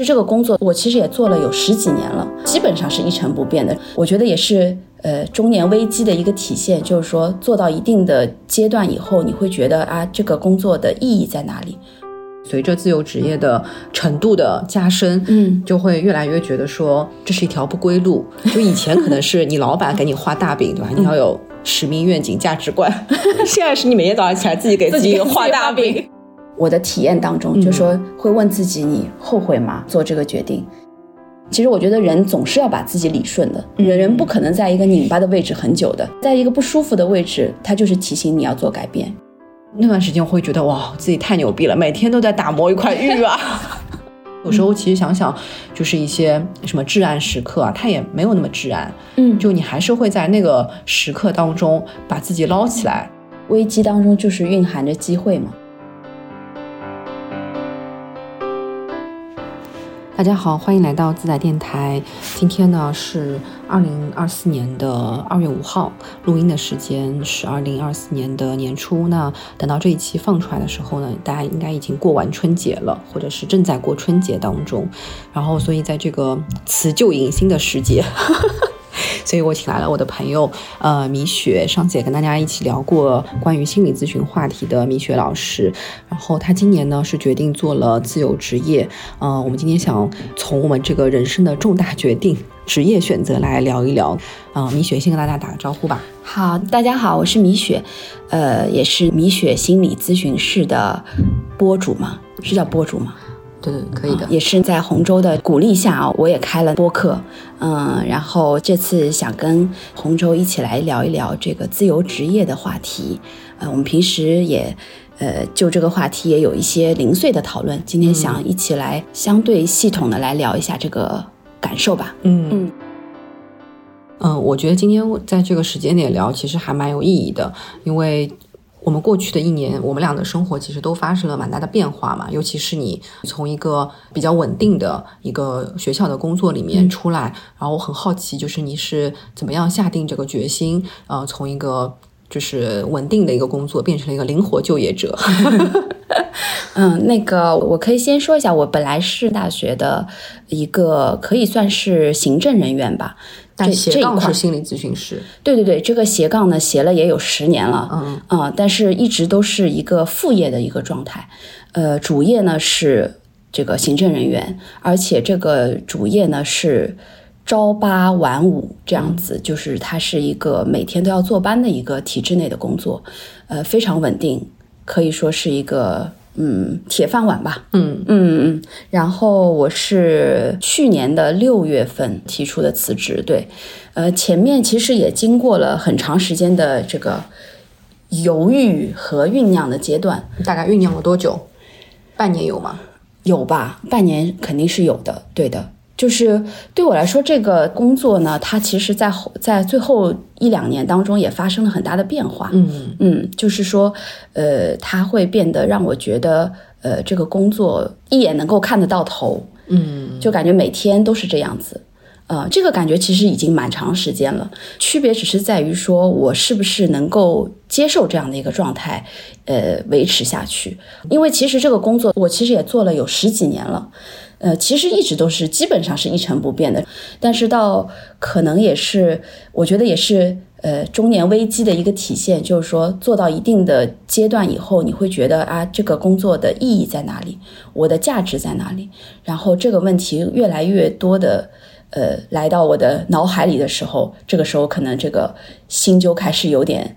就这个工作，我其实也做了有十几年了，基本上是一成不变的。我觉得也是，呃，中年危机的一个体现，就是说做到一定的阶段以后，你会觉得啊，这个工作的意义在哪里？随着自由职业的程度的加深，嗯，就会越来越觉得说这是一条不归路。就以前可能是你老板给你画大饼，对吧？你要有使命、愿景、价值观。现在是你每天早上起来自己给自己画大饼。我的体验当中，就说会问自己：你后悔吗？做这个决定？其实我觉得人总是要把自己理顺的，人人不可能在一个拧巴的位置很久的，在一个不舒服的位置，他就是提醒你要做改变。那段时间我会觉得哇，自己太牛逼了，每天都在打磨一块玉啊。有时候其实想想，就是一些什么至暗时刻啊，它也没有那么至暗。嗯，就你还是会在那个时刻当中把自己捞起来。危机当中就是蕴含着机会嘛。大家好，欢迎来到自在电台。今天呢是二零二四年的二月五号，录音的时间是二零二四年的年初。那等到这一期放出来的时候呢，大家应该已经过完春节了，或者是正在过春节当中。然后，所以在这个辞旧迎新的时节。所以我请来了我的朋友，呃，米雪，上次也跟大家一起聊过关于心理咨询话题的米雪老师。然后他今年呢是决定做了自由职业，呃，我们今天想从我们这个人生的重大决定职业选择来聊一聊。啊，米雪先跟大家打个招呼吧。好，大家好，我是米雪，呃，也是米雪心理咨询室的播主嘛，是叫播主吗？对对，可以的。也是在洪州的鼓励下啊，我也开了播客，嗯，然后这次想跟洪州一起来聊一聊这个自由职业的话题。呃，我们平时也，呃，就这个话题也有一些零碎的讨论。今天想一起来相对系统的来聊一下这个感受吧。嗯嗯嗯，我觉得今天在这个时间点聊，其实还蛮有意义的，因为。我们过去的一年，我们俩的生活其实都发生了蛮大的变化嘛。尤其是你从一个比较稳定的一个学校的工作里面出来，然后我很好奇，就是你是怎么样下定这个决心，呃，从一个就是稳定的一个工作变成了一个灵活就业者。嗯，那个我可以先说一下，我本来是大学的一个可以算是行政人员吧。但斜杠是心理咨询师，对对对，这个斜杠呢斜了也有十年了，嗯啊，但是一直都是一个副业的一个状态，呃，主业呢是这个行政人员，而且这个主业呢是朝八晚五这样子，就是它是一个每天都要坐班的一个体制内的工作，呃，非常稳定，可以说是一个。嗯，铁饭碗吧。嗯嗯嗯。然后我是去年的六月份提出的辞职。对，呃，前面其实也经过了很长时间的这个犹豫和酝酿的阶段。大概酝酿了多久？半年有吗？有吧，半年肯定是有的。对的。就是对我来说，这个工作呢，它其实，在后在最后一两年当中也发生了很大的变化。嗯嗯，就是说，呃，它会变得让我觉得，呃，这个工作一眼能够看得到头。嗯，就感觉每天都是这样子。呃，这个感觉其实已经蛮长时间了，区别只是在于说我是不是能够接受这样的一个状态，呃，维持下去。因为其实这个工作我其实也做了有十几年了。呃，其实一直都是基本上是一成不变的，但是到可能也是，我觉得也是，呃，中年危机的一个体现，就是说做到一定的阶段以后，你会觉得啊，这个工作的意义在哪里？我的价值在哪里？然后这个问题越来越多的，呃，来到我的脑海里的时候，这个时候可能这个心就开始有点。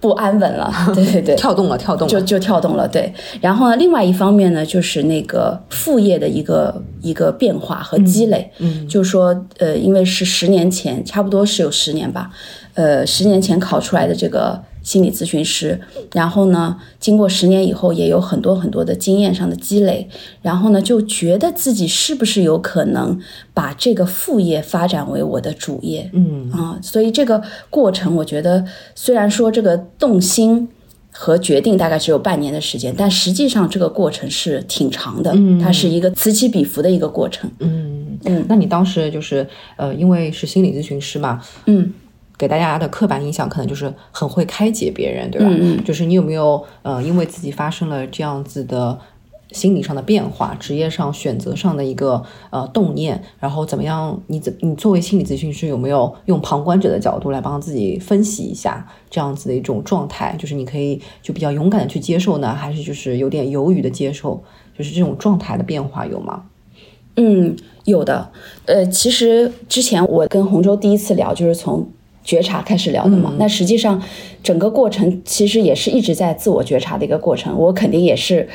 不安稳了，对对对，跳动了，跳动了，就就跳动了，对。然后呢，另外一方面呢，就是那个副业的一个一个变化和积累，嗯，就是说，呃，因为是十年前，差不多是有十年吧，呃，十年前考出来的这个。心理咨询师，然后呢，经过十年以后，也有很多很多的经验上的积累，然后呢，就觉得自己是不是有可能把这个副业发展为我的主业？嗯啊，所以这个过程，我觉得虽然说这个动心和决定大概只有半年的时间，但实际上这个过程是挺长的，它是一个此起彼伏的一个过程。嗯嗯，那你当时就是呃，因为是心理咨询师嘛，嗯。给大家的刻板印象可能就是很会开解别人，对吧？嗯嗯。就是你有没有呃，因为自己发生了这样子的心理上的变化，职业上选择上的一个呃动念，然后怎么样？你怎你作为心理咨询师有没有用旁观者的角度来帮自己分析一下这样子的一种状态？就是你可以就比较勇敢的去接受呢，还是就是有点犹豫的接受？就是这种状态的变化有吗？嗯，有的。呃，其实之前我跟洪州第一次聊就是从觉察开始聊的嘛。那实际上整个过程其实也是一直在自我觉察的一个过程。我肯定也是。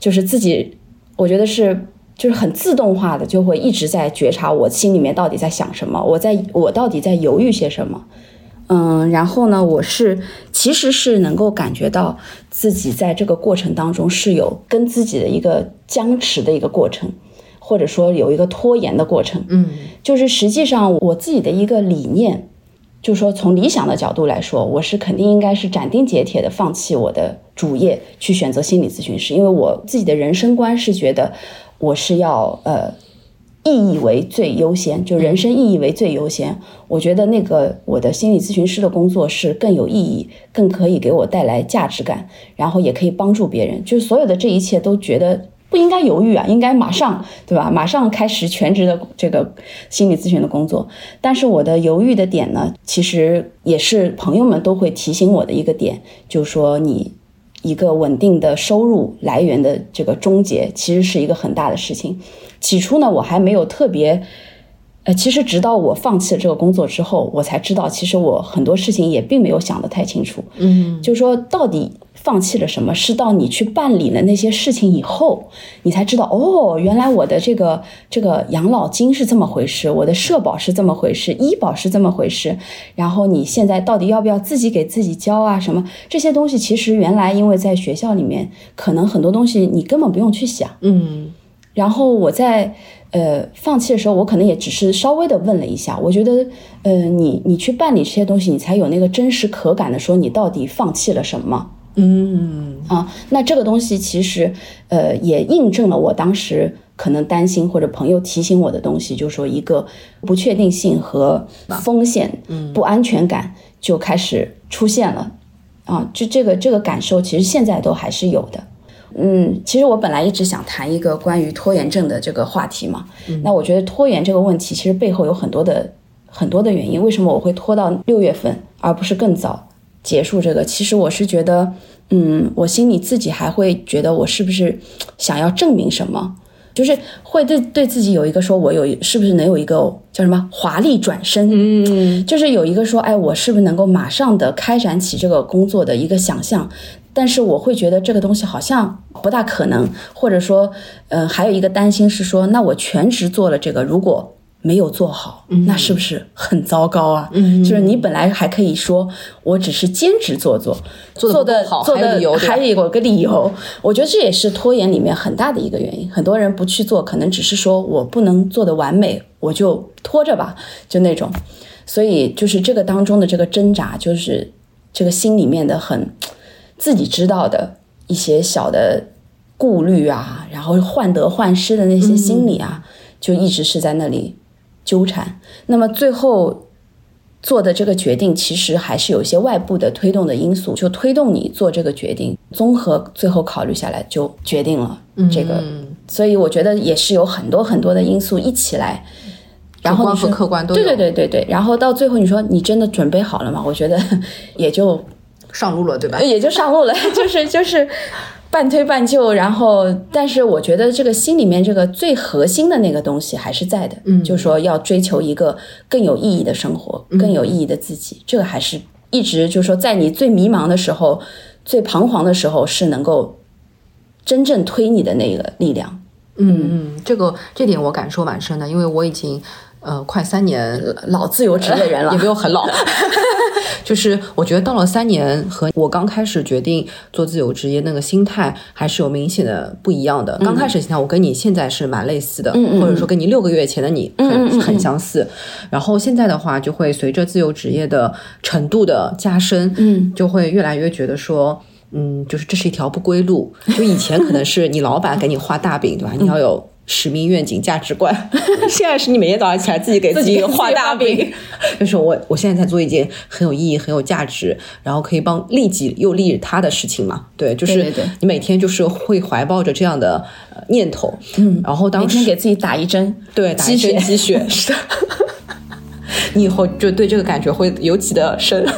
就是自己，我觉得是就是很自动化的，就会一直在觉察我心里面到底在想什么，我在我到底在犹豫些什么，嗯，然后呢，我是其实是能够感觉到自己在这个过程当中是有跟自己的一个僵持的一个过程，或者说有一个拖延的过程，嗯，就是实际上我自己的一个理念。就说从理想的角度来说，我是肯定应该是斩钉截铁的放弃我的主业，去选择心理咨询师，因为我自己的人生观是觉得我是要呃意义为最优先，就人生意义为最优先。我觉得那个我的心理咨询师的工作是更有意义，更可以给我带来价值感，然后也可以帮助别人，就是所有的这一切都觉得。不应该犹豫啊，应该马上，对吧？马上开始全职的这个心理咨询的工作。但是我的犹豫的点呢，其实也是朋友们都会提醒我的一个点，就是说你一个稳定的收入来源的这个终结，其实是一个很大的事情。起初呢，我还没有特别，呃，其实直到我放弃了这个工作之后，我才知道，其实我很多事情也并没有想得太清楚。嗯，就说到底。放弃了什么？是到你去办理了那些事情以后，你才知道哦，原来我的这个这个养老金是这么回事，我的社保是这么回事，医保是这么回事。然后你现在到底要不要自己给自己交啊？什么这些东西，其实原来因为在学校里面，可能很多东西你根本不用去想。嗯。然后我在呃放弃的时候，我可能也只是稍微的问了一下，我觉得呃你你去办理这些东西，你才有那个真实可感的说你到底放弃了什么。嗯啊，那这个东西其实，呃，也印证了我当时可能担心或者朋友提醒我的东西，就是说一个不确定性和风险、不安全感就开始出现了。啊，就这个这个感受，其实现在都还是有的。嗯，其实我本来一直想谈一个关于拖延症的这个话题嘛。那我觉得拖延这个问题，其实背后有很多的很多的原因。为什么我会拖到六月份，而不是更早？结束这个，其实我是觉得，嗯，我心里自己还会觉得我是不是想要证明什么，就是会对对自己有一个说，我有是不是能有一个叫什么华丽转身，嗯，就是有一个说，哎，我是不是能够马上的开展起这个工作的一个想象，但是我会觉得这个东西好像不大可能，或者说，嗯，还有一个担心是说，那我全职做了这个，如果。没有做好，那是不是很糟糕啊？就是你本来还可以说，我只是兼职做做，做的做的还有个理由。我觉得这也是拖延里面很大的一个原因。很多人不去做，可能只是说我不能做的完美，我就拖着吧，就那种。所以就是这个当中的这个挣扎，就是这个心里面的很自己知道的一些小的顾虑啊，然后患得患失的那些心理啊，就一直是在那里。纠缠，那么最后做的这个决定，其实还是有一些外部的推动的因素，就推动你做这个决定。综合最后考虑下来，就决定了这个。所以我觉得也是有很多很多的因素一起来，然后和客观都对对对对对。然后到最后你说你真的准备好了吗？我觉得也就上路了，对吧？也就上路了，就 是就是。半推半就，然后，但是我觉得这个心里面这个最核心的那个东西还是在的，嗯，就说要追求一个更有意义的生活，更有意义的自己，这个还是一直就说在你最迷茫的时候、最彷徨的时候是能够真正推你的那个力量。嗯嗯，这个这点我感受蛮深的，因为我已经呃快三年老自由职业人了，也没有很老。就是我觉得到了三年和我刚开始决定做自由职业那个心态还是有明显的不一样的。刚开始心态我跟你现在是蛮类似的，或者说跟你六个月前的你很很相似。然后现在的话就会随着自由职业的程度的加深，嗯，就会越来越觉得说，嗯，就是这是一条不归路。就以前可能是你老板给你画大饼，对吧？你要有。使命、愿景、价值观。现在是你每天早上起来自己给自己画大饼，就是我我现在在做一件很有意义、很有价值，然后可以帮利己又利他的事情嘛？对，就是你每天就是会怀抱着这样的念头，嗯，然后当时每天给自己打一针，对，打一针鸡血，是的，你以后就对这个感觉会尤其的深。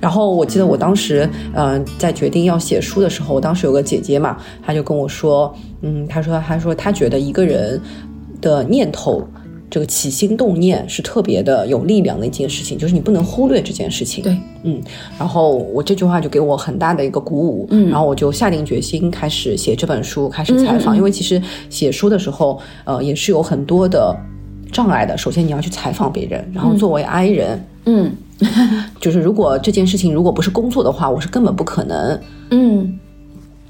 然后我记得我当时，嗯，在决定要写书的时候，我当时有个姐姐嘛，她就跟我说，嗯，他说，他说他觉得一个人的念头，这个起心动念是特别的有力量的一件事情，就是你不能忽略这件事情。对，嗯。然后我这句话就给我很大的一个鼓舞，嗯。然后我就下定决心开始写这本书，开始采访。因为其实写书的时候，呃，也是有很多的障碍的。首先你要去采访别人，然后作为 I 人，嗯。就是如果这件事情如果不是工作的话，我是根本不可能，嗯。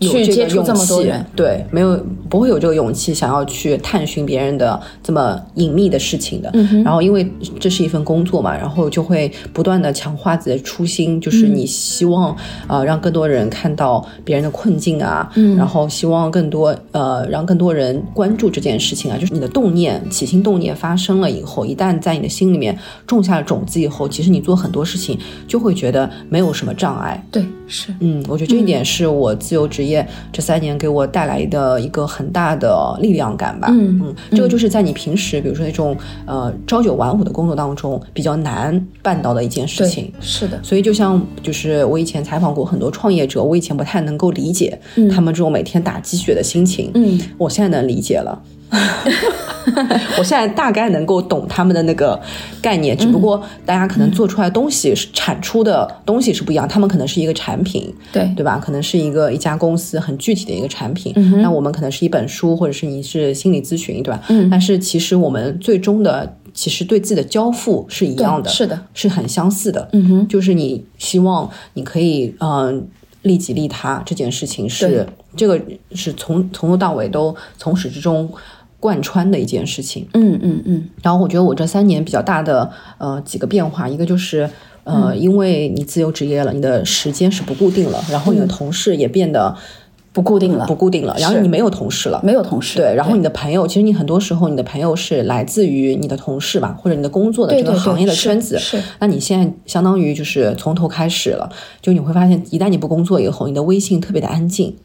去接触这么多人，对，没有不会有这个勇气想要去探寻别人的这么隐秘的事情的。然后，因为这是一份工作嘛，然后就会不断的强化自己的初心，就是你希望呃让更多人看到别人的困境啊，然后希望更多呃让更多人关注这件事情啊。就是你的动念起心动念发生了以后，一旦在你的心里面种下了种子以后，其实你做很多事情就会觉得没有什么障碍。对，是，嗯，我觉得这一点是我自由职业。这三年给我带来的一个很大的力量感吧。嗯嗯，这个就是在你平时，比如说那种呃朝九晚五的工作当中比较难办到的一件事情。是的。所以就像就是我以前采访过很多创业者，我以前不太能够理解他们这种每天打鸡血的心情。嗯，我现在能理解了。我现在大概能够懂他们的那个概念，只不过大家可能做出来东西是产出的东西是不一样，他们可能是一个产品，对对吧？可能是一个一家公司很具体的一个产品，那我们可能是一本书，或者是你是心理咨询，对吧？嗯，但是其实我们最终的其实对自己的交付是一样的，是的，是很相似的。嗯哼，就是你希望你可以嗯利己利他这件事情是这个是从从头到尾都从始至终。贯穿的一件事情，嗯嗯嗯。然后我觉得我这三年比较大的呃几个变化，一个就是呃，因为你自由职业了，你的时间是不固定了，然后你的同事也变得不固定了，不固定了。然后你没有同事了，没有同事。对，然后你的朋友，其实你很多时候你的朋友是来自于你的同事吧，或者你的工作的这个行业的圈子。是。那你现在相当于就是从头开始了，就你会发现，一旦你不工作以后，你的微信特别的安静。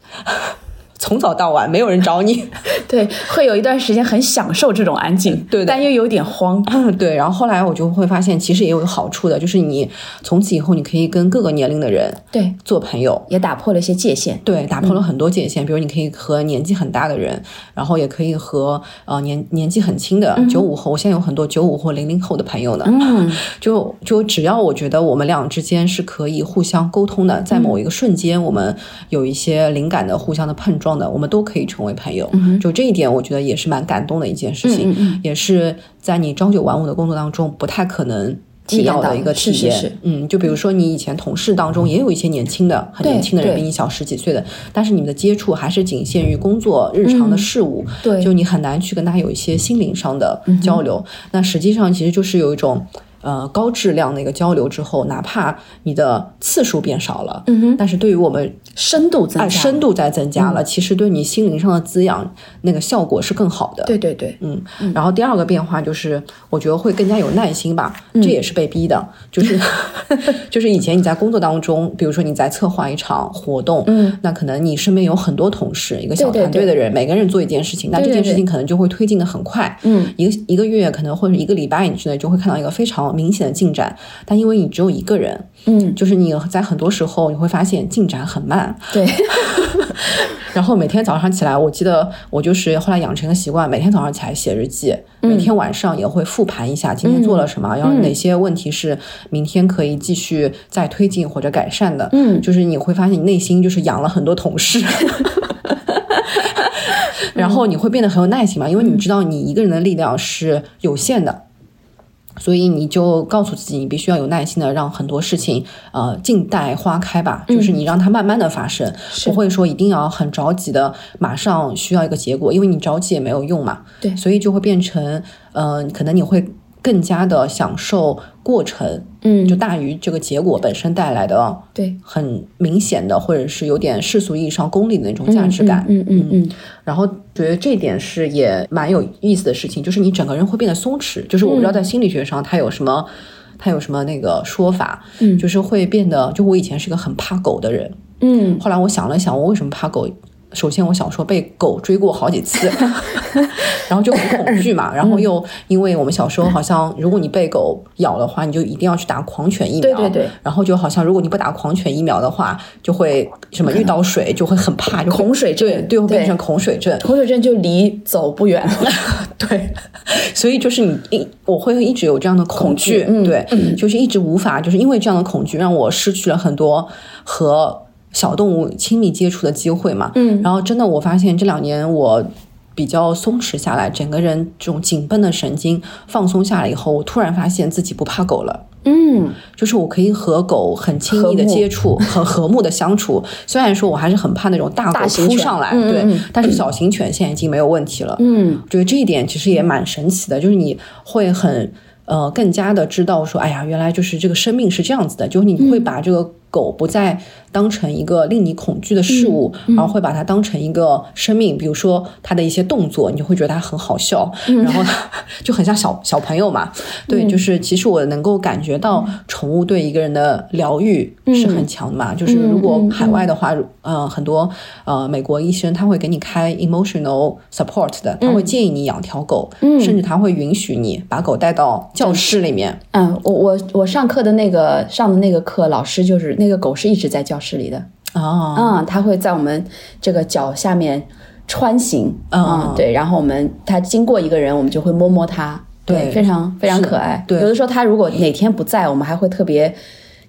从早到晚没有人找你，对，会有一段时间很享受这种安静，对，但又有点慌，对。然后后来我就会发现，其实也有好处的，就是你从此以后你可以跟各个年龄的人对做朋友，也打破了一些界限，对，打破了很多界限。比如你可以和年纪很大的人，然后也可以和呃年年纪很轻的九五后，我现在有很多九五或零零后的朋友呢，嗯，就就只要我觉得我们俩之间是可以互相沟通的，在某一个瞬间，我们有一些灵感的互相的碰撞。的，我们都可以成为朋友，就这一点，我觉得也是蛮感动的一件事情，也是在你朝九晚五的工作当中不太可能体验的一个体验。嗯，就比如说你以前同事当中也有一些年轻的、很年轻的人，比你小十几岁的，但是你们的接触还是仅限于工作日常的事物，对，就你很难去跟他有一些心灵上的交流。那实际上其实就是有一种。呃，高质量的一个交流之后，哪怕你的次数变少了，嗯哼，但是对于我们深度增加，深度在增加了，其实对你心灵上的滋养，那个效果是更好的。对对对，嗯。然后第二个变化就是，我觉得会更加有耐心吧，这也是被逼的，就是 就是以前你在工作当中，比如说你在策划一场活动，嗯，那可能你身边有很多同事，一个小团队的人，每个人做一件事情，那这件事情可能就会推进的很快，嗯，一个一个月可能或者一个礼拜之内就会看到一个非常。明显的进展，但因为你只有一个人，嗯，就是你在很多时候你会发现进展很慢，对。然后每天早上起来，我记得我就是后来养成个习惯，每天早上起来写日记，每天晚上也会复盘一下今天做了什么，然后哪些问题是明天可以继续再推进或者改善的，嗯，就是你会发现你内心就是养了很多同事，然后你会变得很有耐心嘛，因为你知道你一个人的力量是有限的。所以你就告诉自己，你必须要有耐心的让很多事情，呃，静待花开吧。就是你让它慢慢的发生，不会说一定要很着急的马上需要一个结果，因为你着急也没有用嘛。对，所以就会变成，呃，可能你会更加的享受过程，嗯，就大于这个结果本身带来的对很明显的，或者是有点世俗意义上功利的那种价值感。嗯嗯嗯。然后觉得这点是也蛮有意思的事情，就是你整个人会变得松弛。就是我不知道在心理学上它有什么，它有什么那个说法，嗯，就是会变得，就我以前是个很怕狗的人，嗯，后来我想了想，我为什么怕狗？首先，我小时候被狗追过好几次，然后就很恐惧嘛。然后又因为我们小时候好像，如果你被狗咬的话，你就一定要去打狂犬疫苗。对对对。然后就好像如果你不打狂犬疫苗的话，就会什么遇到水就会很怕，就恐水症，对，会变成恐水症。恐水症就离走不远了。对，所以就是你一我会一直有这样的恐惧，嗯对，就是一直无法，就是因为这样的恐惧，让我失去了很多和。小动物亲密接触的机会嘛，嗯，然后真的我发现这两年我比较松弛下来，整个人这种紧绷的神经放松下来以后，我突然发现自己不怕狗了，嗯，就是我可以和狗很亲密的接触，很和睦的相处。虽然说我还是很怕那种大狗扑上来，对，但是小型犬现在已经没有问题了，嗯，我觉得这一点其实也蛮神奇的，就是你会很呃更加的知道说，哎呀，原来就是这个生命是这样子的，就是你会把这个。狗不再当成一个令你恐惧的事物，然后会把它当成一个生命。比如说它的一些动作，你就会觉得它很好笑，然后就很像小小朋友嘛。对，就是其实我能够感觉到宠物对一个人的疗愈是很强的嘛。就是如果海外的话，呃，很多呃美国医生他会给你开 emotional support 的，他会建议你养条狗，甚至他会允许你把狗带到教室里面。嗯，我我我上课的那个上的那个课，老师就是。那个狗是一直在教室里的。哦，嗯，它会在我们这个脚下面穿行，嗯，对，然后我们它经过一个人，我们就会摸摸它，对，非常非常可爱。对，有的时候它如果哪天不在，我们还会特别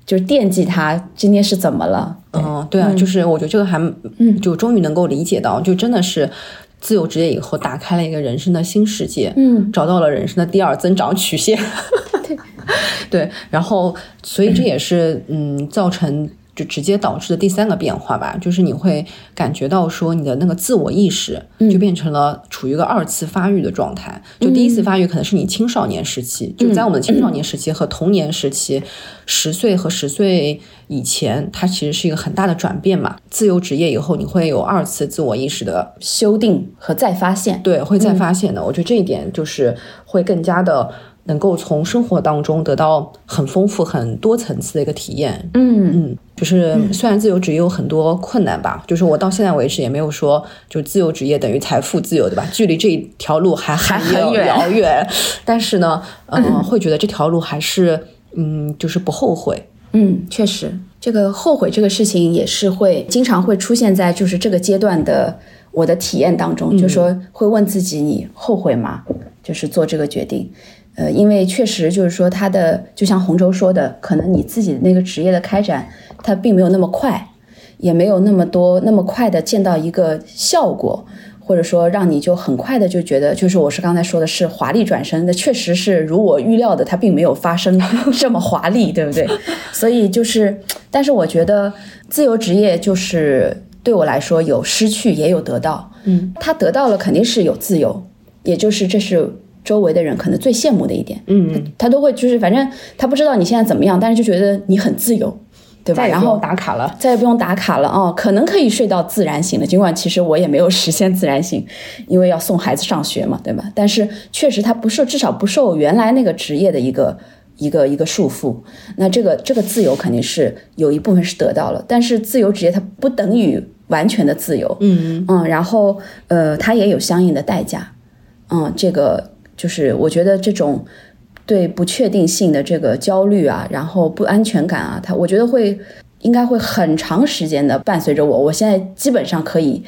就是惦记他今天是怎么了。嗯，对。啊，就是我觉得这个还，嗯，就终于能够理解到，就真的是自由职业以后打开了一个人生的新世界，嗯，找到了人生的第二增长曲线。对，然后，所以这也是嗯，造成就直接导致的第三个变化吧，就是你会感觉到说你的那个自我意识就变成了处于一个二次发育的状态。就第一次发育可能是你青少年时期，就在我们的青少年时期和童年时期，十岁和十岁以前，它其实是一个很大的转变嘛。自由职业以后，你会有二次自我意识的修订和再发现，对，会再发现的。我觉得这一点就是会更加的。能够从生活当中得到很丰富、很多层次的一个体验。嗯嗯，就是虽然自由职业有很多困难吧，就是我到现在为止也没有说就自由职业等于财富自由，对吧？距离这一条路还还很遥远。但是呢，嗯，会觉得这条路还是嗯，就是不后悔。嗯，确实，这个后悔这个事情也是会经常会出现在就是这个阶段的我的体验当中，就说会问自己：你后悔吗？就是做这个决定。呃，因为确实就是说，他的就像洪舟说的，可能你自己的那个职业的开展，它并没有那么快，也没有那么多那么快的见到一个效果，或者说让你就很快的就觉得，就是我是刚才说的是华丽转身，那确实是如我预料的，它并没有发生 这么华丽，对不对？所以就是，但是我觉得自由职业就是对我来说有失去也有得到，嗯，他得到了肯定是有自由，也就是这是。周围的人可能最羡慕的一点，嗯，他都会就是反正他不知道你现在怎么样，但是就觉得你很自由，对吧？然后打卡了，再也不用打卡了哦，可能可以睡到自然醒了。尽管其实我也没有实现自然醒，因为要送孩子上学嘛，对吧？但是确实他不受，至少不受原来那个职业的一个一个一个束缚。那这个这个自由肯定是有一部分是得到了，但是自由职业它不等于完全的自由，嗯嗯，然后呃，它也有相应的代价，嗯，这个。就是我觉得这种对不确定性的这个焦虑啊，然后不安全感啊，它我觉得会应该会很长时间的伴随着我。我现在基本上可以，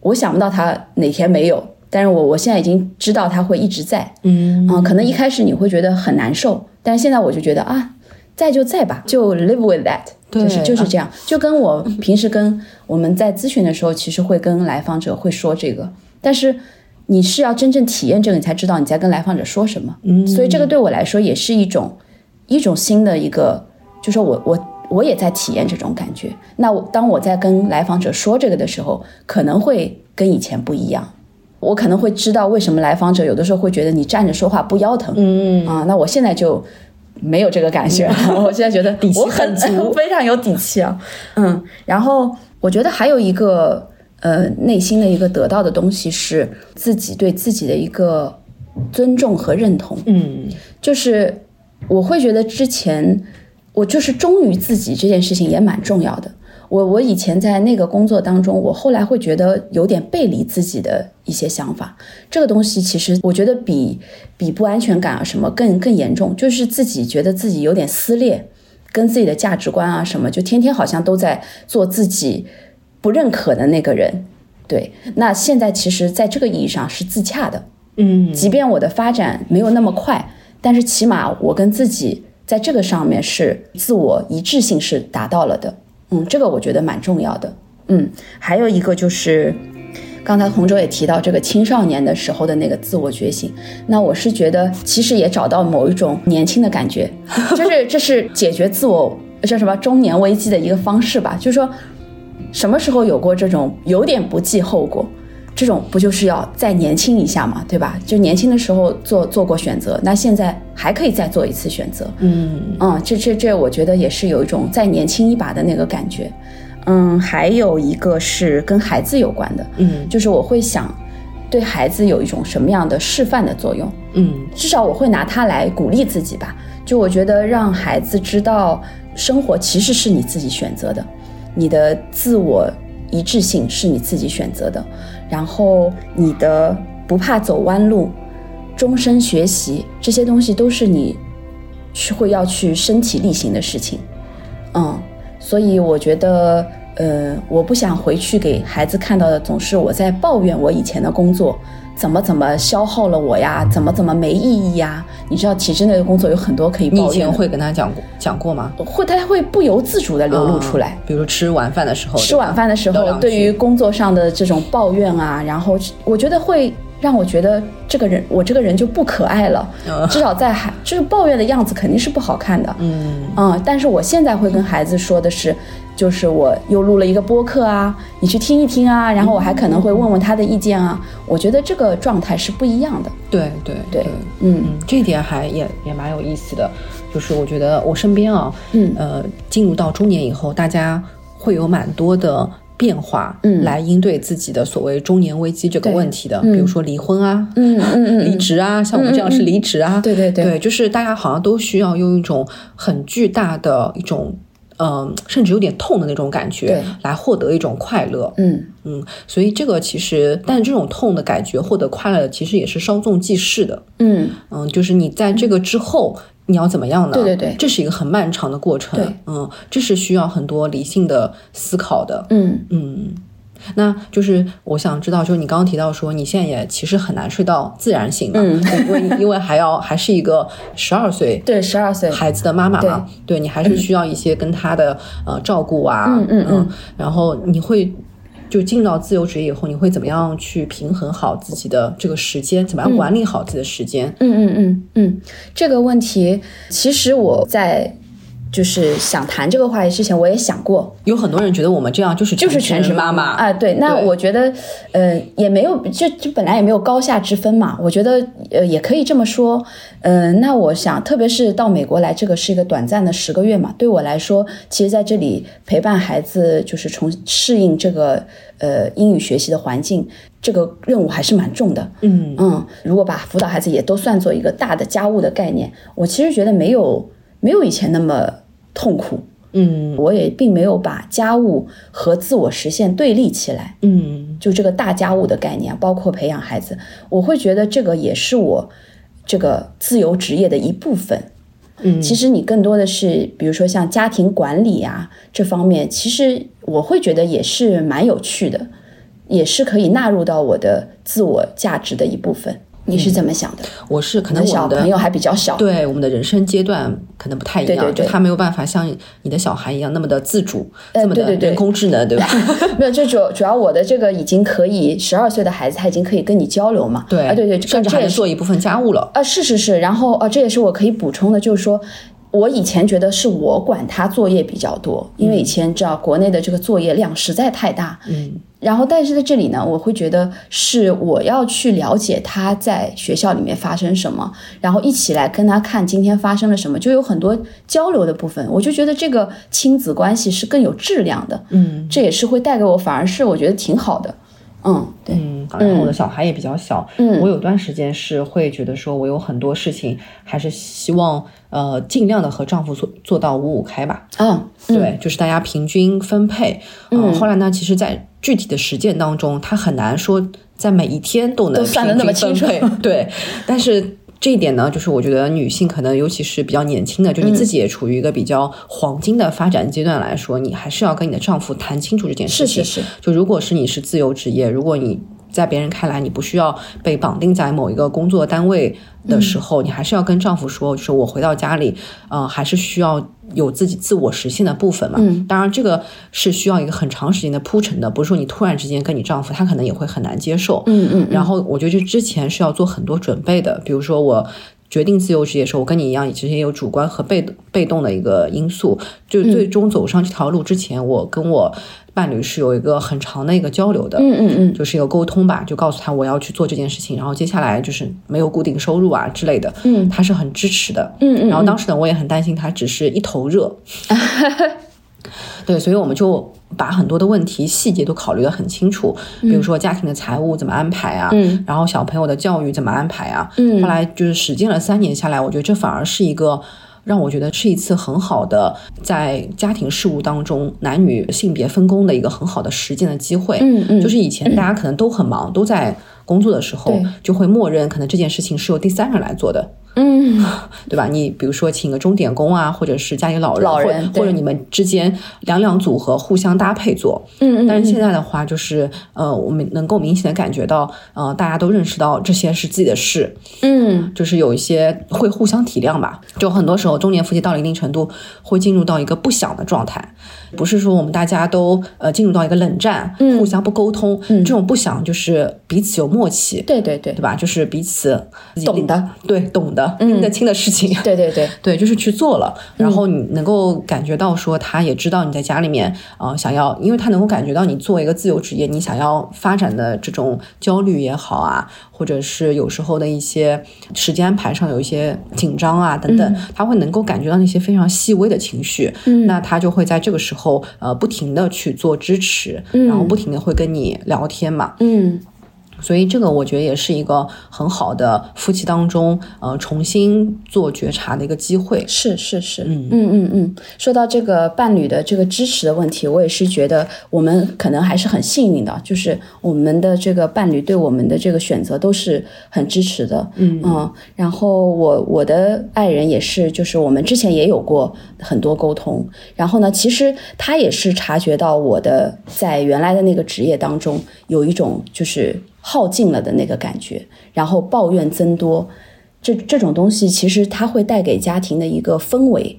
我想不到它哪天没有，但是我我现在已经知道它会一直在。嗯嗯，可能一开始你会觉得很难受，但是现在我就觉得啊，在就在吧，就 live with that，就是就是这样。就跟我平时跟我们在咨询的时候，其实会跟来访者会说这个，但是。你是要真正体验这个，你才知道你在跟来访者说什么。嗯，所以这个对我来说也是一种一种新的一个，就说我我我也在体验这种感觉。那我当我在跟来访者说这个的时候，可能会跟以前不一样。我可能会知道为什么来访者有的时候会觉得你站着说话不腰疼。嗯啊，那我现在就没有这个感觉了，我现在觉得底气很足，非常有底气啊。嗯，然后我觉得还有一个呃内心的一个得到的东西是自己对自己的一个尊重和认同。嗯，就是我会觉得之前我就是忠于自己这件事情也蛮重要的。我我以前在那个工作当中，我后来会觉得有点背离自己的一些想法。这个东西其实我觉得比比不安全感啊什么更更严重，就是自己觉得自己有点撕裂，跟自己的价值观啊什么，就天天好像都在做自己不认可的那个人。对，那现在其实在这个意义上是自洽的。嗯，即便我的发展没有那么快，但是起码我跟自己在这个上面是自我一致性是达到了的。嗯，这个我觉得蛮重要的。嗯，还有一个就是，刚才洪舟也提到这个青少年的时候的那个自我觉醒。那我是觉得，其实也找到某一种年轻的感觉，就是这是解决自我叫什么中年危机的一个方式吧。就是说，什么时候有过这种有点不计后果？这种不就是要再年轻一下嘛，对吧？就年轻的时候做做过选择，那现在还可以再做一次选择。嗯嗯，这这这，我觉得也是有一种再年轻一把的那个感觉。嗯，还有一个是跟孩子有关的，嗯，就是我会想对孩子有一种什么样的示范的作用。嗯，至少我会拿它来鼓励自己吧。就我觉得让孩子知道，生活其实是你自己选择的，你的自我一致性是你自己选择的。然后你的不怕走弯路，终身学习这些东西都是你是会要去身体力行的事情，嗯，所以我觉得，呃，我不想回去给孩子看到的总是我在抱怨我以前的工作。怎么怎么消耗了我呀？怎么怎么没意义呀？你知道体制内的工作有很多可以抱怨。你以前会跟他讲过讲过吗？会，他会不由自主的流露出来。比如吃晚饭的时候，吃晚饭的时候，对于工作上的这种抱怨啊，然后我觉得会让我觉得这个人，我这个人就不可爱了。至少在孩，就是抱怨的样子肯定是不好看的。嗯嗯，但是我现在会跟孩子说的是。就是我又录了一个播客啊，你去听一听啊，然后我还可能会问问他的意见啊。我觉得这个状态是不一样的。对对对，嗯嗯，这一点还也也蛮有意思的。就是我觉得我身边啊，嗯呃，进入到中年以后，大家会有蛮多的变化，嗯，来应对自己的所谓中年危机这个问题的。比如说离婚啊，嗯嗯嗯，离职啊，像我们这样是离职啊，对对对，就是大家好像都需要用一种很巨大的一种。嗯，甚至有点痛的那种感觉，来获得一种快乐。嗯嗯，所以这个其实，但这种痛的感觉获得快乐，其实也是稍纵即逝的。嗯嗯，就是你在这个之后，你要怎么样呢？对对对，这是一个很漫长的过程。嗯，这是需要很多理性的思考的。嗯嗯。那就是我想知道，就是你刚刚提到说，你现在也其实很难睡到自然醒的，因为因为还要还是一个十二岁对十二岁孩子的妈妈嘛，对你还是需要一些跟他的呃照顾啊，嗯嗯嗯，然后你会就进到自由职业以后，你会怎么样去平衡好自己的这个时间，怎么样管理好自己的时间？嗯嗯嗯嗯，这个问题其实我在。就是想谈这个话题之前，我也想过，有很多人觉得我们这样就是就是全职妈妈啊。对，那我觉得，呃，也没有，这这本来也没有高下之分嘛。我觉得，呃，也可以这么说。嗯，那我想，特别是到美国来，这个是一个短暂的十个月嘛。对我来说，其实在这里陪伴孩子，就是从适应这个呃英语学习的环境，这个任务还是蛮重的。嗯嗯，如果把辅导孩子也都算作一个大的家务的概念，我其实觉得没有。没有以前那么痛苦，嗯，我也并没有把家务和自我实现对立起来，嗯，就这个大家务的概念，包括培养孩子，我会觉得这个也是我这个自由职业的一部分，嗯，其实你更多的是，比如说像家庭管理啊这方面，其实我会觉得也是蛮有趣的，也是可以纳入到我的自我价值的一部分。你是怎么想的？我是可能小朋友还比较小，对我们的人生阶段可能不太一样，就他没有办法像你的小孩一样那么的自主，这么的人工智能，对吧？没有，就主主要我的这个已经可以十二岁的孩子，他已经可以跟你交流嘛？对，啊对对，甚至还能做一部分家务了啊！是是是，然后啊，这也是我可以补充的，就是说。我以前觉得是我管他作业比较多，因为以前知道国内的这个作业量实在太大。嗯，然后但是在这里呢，我会觉得是我要去了解他在学校里面发生什么，然后一起来跟他看今天发生了什么，就有很多交流的部分。我就觉得这个亲子关系是更有质量的。嗯，这也是会带给我，反而是我觉得挺好的。嗯，对，嗯，然后我的小孩也比较小，嗯我有段时间是会觉得说，我有很多事情还是希望呃尽量的和丈夫做做到五五开吧，嗯，对，就是大家平均分配。嗯，后来呢，其实，在具体的实践当中，他很难说在每一天都能都算得那么清楚平均分配 对，但是。这一点呢，就是我觉得女性可能尤其是比较年轻的，就你自己也处于一个比较黄金的发展阶段来说，你还是要跟你的丈夫谈清楚这件事情。是是是，就如果是你是自由职业，如果你在别人看来你不需要被绑定在某一个工作单位的时候，你还是要跟丈夫说，就是我回到家里，呃，还是需要有自己自我实现的部分嘛。嗯当然这个是需要一个很长时间的铺陈的，不是说你突然之间跟你丈夫，他可能也会很难接受。嗯嗯，然后我觉得这之前是要做很多准备的，比如说我。决定自由职业的时候，我跟你一样，其实也有主观和被被动的一个因素。就最终走上这条路之前，我跟我伴侣是有一个很长的一个交流的。嗯嗯嗯，就是一个沟通吧，就告诉他我要去做这件事情，然后接下来就是没有固定收入啊之类的，嗯。他是很支持的，嗯嗯然后当时呢，我也很担心他只是一头热，对，所以我们就把很多的问题细节都考虑得很清楚，比如说家庭的财务怎么安排啊，嗯。然后小朋友的教育怎么安排啊，嗯。后来就是实践了三年下来，我觉得这反而是一个。让我觉得是一次很好的在家庭事务当中男女性别分工的一个很好的实践的机会。嗯嗯就是以前大家可能都很忙，都在工作的时候，就会默认可能这件事情是由第三人来做的。嗯，对吧？你比如说请个钟点工啊，或者是家里老人，老人或或者你们之间两两组合互相搭配做。嗯嗯但是现在的话，就是呃，我们能够明显的感觉到，呃，大家都认识到这些是自己的事，嗯就是有一些会互相体谅吧。就很多时候，中年夫妻到了一定程度，会进入到一个不想的状态，不是说我们大家都呃进入到一个冷战，嗯。互相不沟通，这种不想就是彼此有默契，对对对。对吧？就是彼此懂的，对，懂的，拎得清的事情。对 对对，对，就是去做了，然后你能够感觉到说，他也知道你在家里面啊、呃想要，因为他能够感觉到你作为一个自由职业，你想要发展的这种焦虑也好啊，或者是有时候的一些时间安排上有一些紧张啊等等，他会能够感觉到那些非常细微的情绪，嗯。那他就会在这个时候呃不停的去做支持，然后不停的会跟你聊天嘛，嗯所以这个我觉得也是一个很好的夫妻当中呃重新做觉察的一个机会。是是是，嗯嗯嗯嗯。说到这个伴侣的这个支持的问题，我也是觉得我们可能还是很幸运的，就是我们的这个伴侣对我们的这个选择都是很支持的，嗯然后我我的爱人也是，就是我们之前也有过很多沟通，然后呢，其实他也是察觉到我的在原来的那个职业当中有一种就是耗尽了的那个感觉，然后抱怨增多。这这种东西其实它会带给家庭的一个氛围，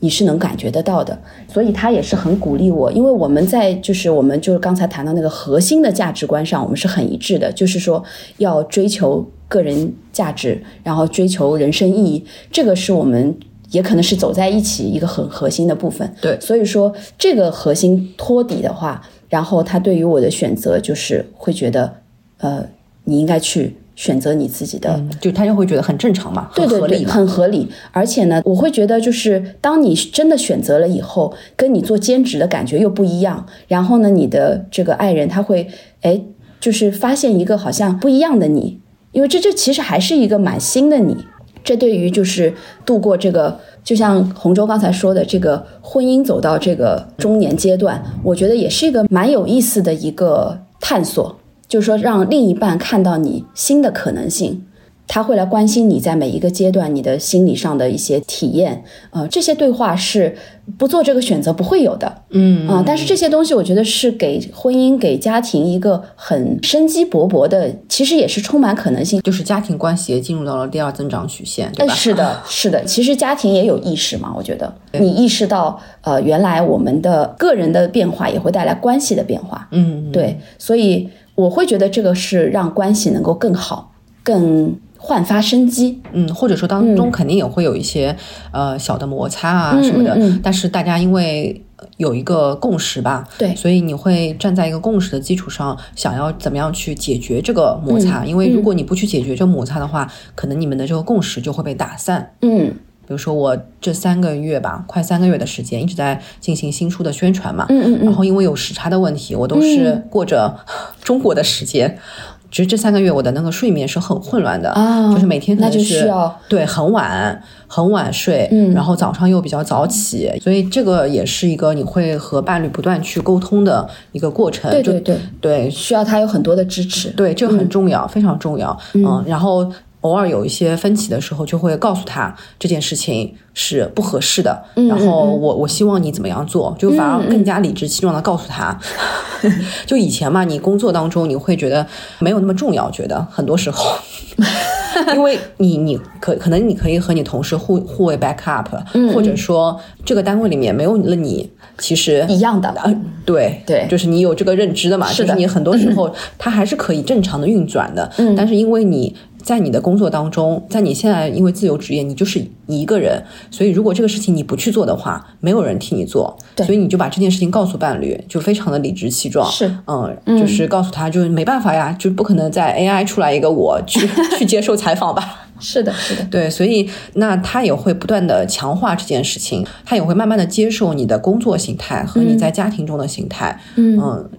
你是能感觉得到的。所以他也是很鼓励我，因为我们在就是我们就是刚才谈到那个核心的价值观上，我们是很一致的，就是说要追求个人价值，然后追求人生意义，这个是我们。也可能是走在一起一个很核心的部分，对所以说这个核心托底的话，然后他对于我的选择就是会觉得，呃，你应该去选择你自己的就他就会觉得很正常嘛，对对对，很合理。而且呢，我会觉得就是当你真的选择了以后，跟你做兼职的感觉又不一样。然后呢，你的这个爱人他会哎，就是发现一个好像不一样的你，因为这这其实还是一个蛮新的你。这对于就是度过这个，就像洪舟刚才说的，这个婚姻走到这个中年阶段，我觉得也是一个蛮有意思的一个探索，就是说让另一半看到你新的可能性。他会来关心你在每一个阶段你的心理上的一些体验，呃，这些对话是不做这个选择不会有的，嗯啊、但是这些东西我觉得是给婚姻、给家庭一个很生机勃勃的，其实也是充满可能性。就是家庭关系也进入到了第二增长曲线，对哎，吧？是的，是的。其实家庭也有意识嘛，我觉得你意识到，呃，原来我们的个人的变化也会带来关系的变化，嗯，对，所以我会觉得这个是让关系能够更好、更焕发生机。嗯，或者说当中肯定也会有一些呃小的摩擦啊什么的，但是大家因为。有一个共识吧，对，所以你会站在一个共识的基础上，想要怎么样去解决这个摩擦？因为如果你不去解决这个摩擦的话，可能你们的这个共识就会被打散。嗯，比如说我这三个月吧，快三个月的时间一直在进行新书的宣传嘛，嗯嗯嗯，然后因为有时差的问题，我都是过着 中国的时间。其实这三个月我的那个睡眠是很混乱的啊，就是每天可能是对很晚很晚睡，嗯，然后早上又比较早起，所以这个也是一个你会和伴侣不断去沟通的一个过程。对对对对，需要他有很多的支持，对，这个很重要，非常重要。嗯，然后。偶尔有一些分歧的时候，就会告诉他这件事情是不合适的。然后我我希望你怎么样做，就反而更加理直气壮的告诉他。就以前嘛，你工作当中你会觉得没有那么重要，觉得很多时候，因为你你可可能你可以和你同事互互为 back up，或者说这个单位里面没有了你，其实一样的。对对，就是你有这个认知的嘛，就是你很多时候 它还是可以正常的运转的。但是因为你。在你的工作当中，在你现在因为自由职业，你就是一个人，所以如果这个事情你不去做的话，没有人替你做，所以你就把这件事情告诉伴侣，就非常的理直气壮，是，嗯，就是告诉他，就是没办法呀，就不可能在 AI 出来一个我去 去接受采访吧，是的，是的，对，所以那他也会不断的强化这件事情，他也会慢慢的接受你的工作形态和你在家庭中的形态，嗯。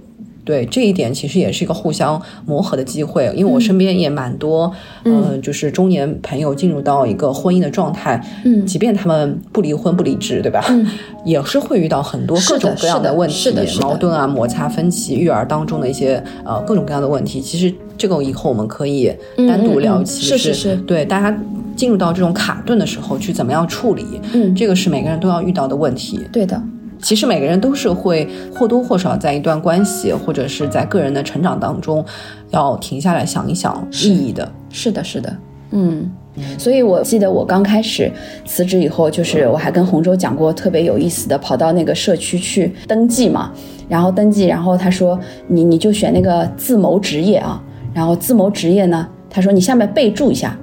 对这一点，其实也是一个互相磨合的机会。因为我身边也蛮多，嗯，就是中年朋友进入到一个婚姻的状态，嗯，即便他们不离婚不离职，对吧？嗯，也是会遇到很多各种各样的问题、矛盾啊、摩擦、分歧、育儿当中的一些呃各种各样的问题。其实这个以后我们可以单独聊起，是是是，对大家进入到这种卡顿的时候去怎么样处理？嗯，这个是每个人都要遇到的问题。对的。其实每个人都是会或多或少在一段关系或者是在个人的成长当中，要停下来想一想意义的。是的，是的，嗯。所以我记得我刚开始辞职以后，就是我还跟洪州讲过特别有意思的，跑到那个社区去登记嘛，然后登记，然后他说你你就选那个自谋职业啊，然后自谋职业呢，他说你下面备注一下，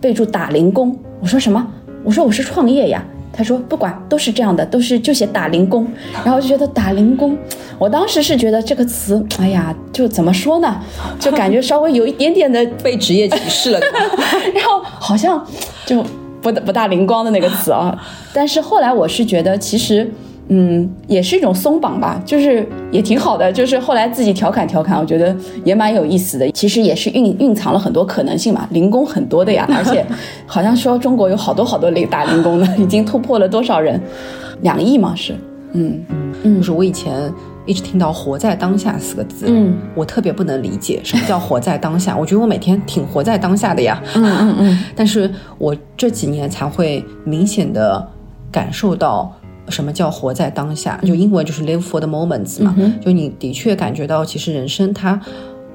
备注打零工。我说什么？我说我是创业呀。他说：“不管都是这样的，都是就写打零工，然后就觉得打零工，我当时是觉得这个词，哎呀，就怎么说呢，就感觉稍微有一点点的被职业歧视了，然后好像就不不大灵光的那个词啊。但是后来我是觉得，其实。”嗯，也是一种松绑吧，就是也挺好的，就是后来自己调侃调侃，我觉得也蛮有意思的。其实也是蕴蕴藏了很多可能性嘛，零工很多的呀，而且好像说中国有好多好多零打零工的，已经突破了多少人，两亿嘛是，嗯。嗯，就是我以前一直听到“活在当下”四个字，嗯，我特别不能理解什么叫活在当下，我觉得我每天挺活在当下的呀，嗯嗯嗯，但是我这几年才会明显的感受到。什么叫活在当下？就英文就是 live for the moments 嘛。就你的确感觉到，其实人生它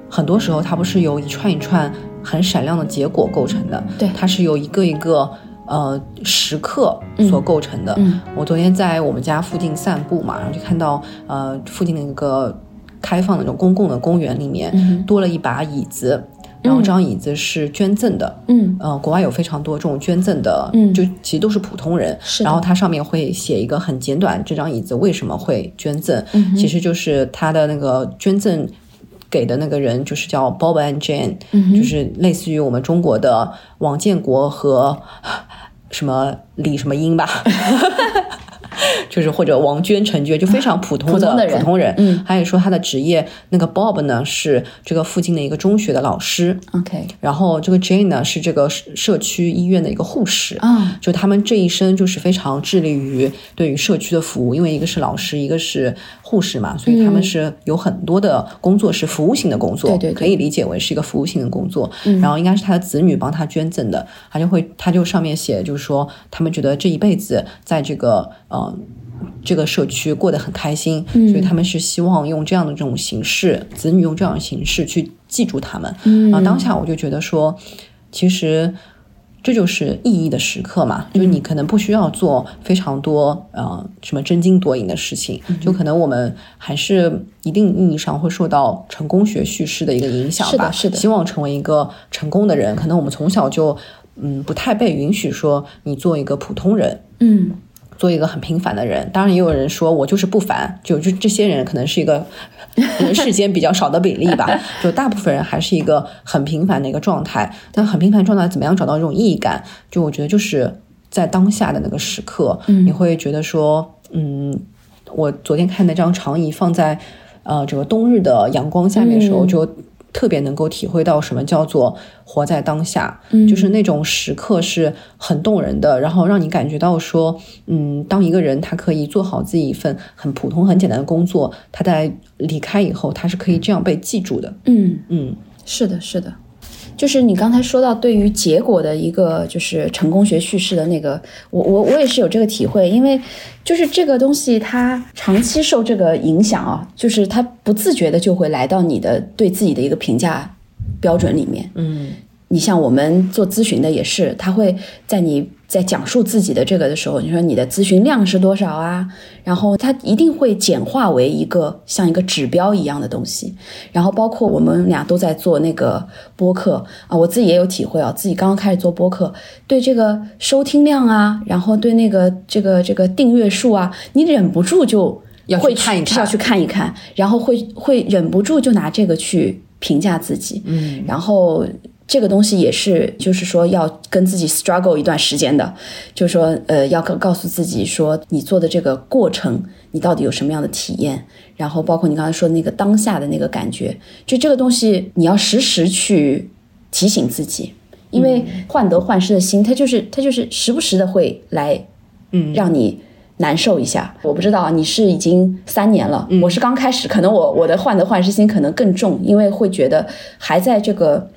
很多时候它不是由一串一串很闪亮的结果构成的，对，它是由一个一个呃时刻所构成的。我昨天在我们家附近散步嘛，然后就看到呃附近的一个开放的那种公共的公园里面多了一把椅子。然后这张椅子是捐赠的，嗯，呃，国外有非常多这种捐赠的，嗯，就其实都是普通人，是。然后它上面会写一个很简短，这张椅子为什么会捐赠？嗯，其实就是他的那个捐赠给的那个人就是叫 Bob and Jane，嗯，就是类似于我们中国的王建国和什么李什么英吧。就是或者王娟、陈娟，就非常普通的普通人。嗯，还有说他的职业，那个 Bob 呢是这个附近的一个中学的老师。OK，然后这个 Jane 呢是这个社区医院的一个护士。啊，就他们这一生就是非常致力于对于社区的服务，因为一个是老师，一个是护士嘛，所以他们是有很多的工作是服务性的工作。对对，可以理解为是一个服务性的工作。然后应该是他的子女帮他捐赠的，他就会他就上面写，就是说他们觉得这一辈子在这个呃。这个社区过得很开心，所以他们是希望用这样的这种形式，子女用这样的形式去记住他们。然后当下我就觉得说，其实这就是意义的时刻嘛，就是你可能不需要做非常多呃什么真金夺银的事情，就可能我们还是一定意义上会受到成功学叙事的一个影响吧，是的，希望成为一个成功的人，可能我们从小就嗯不太被允许说你做一个普通人，嗯。做一个很平凡的人，当然也有人说我就是不凡，就就这些人可能是一个人 世间比较少的比例吧。就大部分人还是一个很平凡的一个状态，但很平凡状态怎么样找到这种意义感？就我觉得就是在当下的那个时刻，你会觉得说，嗯，我昨天看那张长椅放在呃这个冬日的阳光下面的时候，就。特别能够体会到什么叫做活在当下，嗯就是那种时刻是很动人的，然后让你感觉到说，嗯，当一个人他可以做好自己一份很普通、很简单的工作，他在离开以后，他是可以这样被记住的。嗯嗯，是的，是的。就是你刚才说到对于结果的一个就是成功学叙事的那个，我我我也是有这个体会，因为就是这个东西它长期受这个影响啊，就是它不自觉的就会来到你的对自己的一个评价标准里面。嗯，你像我们做咨询的也是，他会在你。在讲述自己的这个的时候，你说你的咨询量是多少啊？然后它一定会简化为一个像一个指标一样的东西。然后包括我们俩都在做那个播客啊，我自己也有体会啊，自己刚刚开始做播客，对这个收听量啊，然后对那个这个这个订阅数啊，你忍不住就要去看一看，要去看一看，然后会会忍不住就拿这个去评价自己，嗯，然后。这个东西也是，就是说要跟自己 struggle 一段时间的，就是说，呃，要告告诉自己说，你做的这个过程，你到底有什么样的体验？然后包括你刚才说的那个当下的那个感觉，就这个东西，你要时时去提醒自己，因为患得患失的心，它就是它就是时不时的会来，嗯，让你难受一下。我不知道你是已经三年了，我是刚开始，可能我我的患得患失心可能更重，因为会觉得还在这个。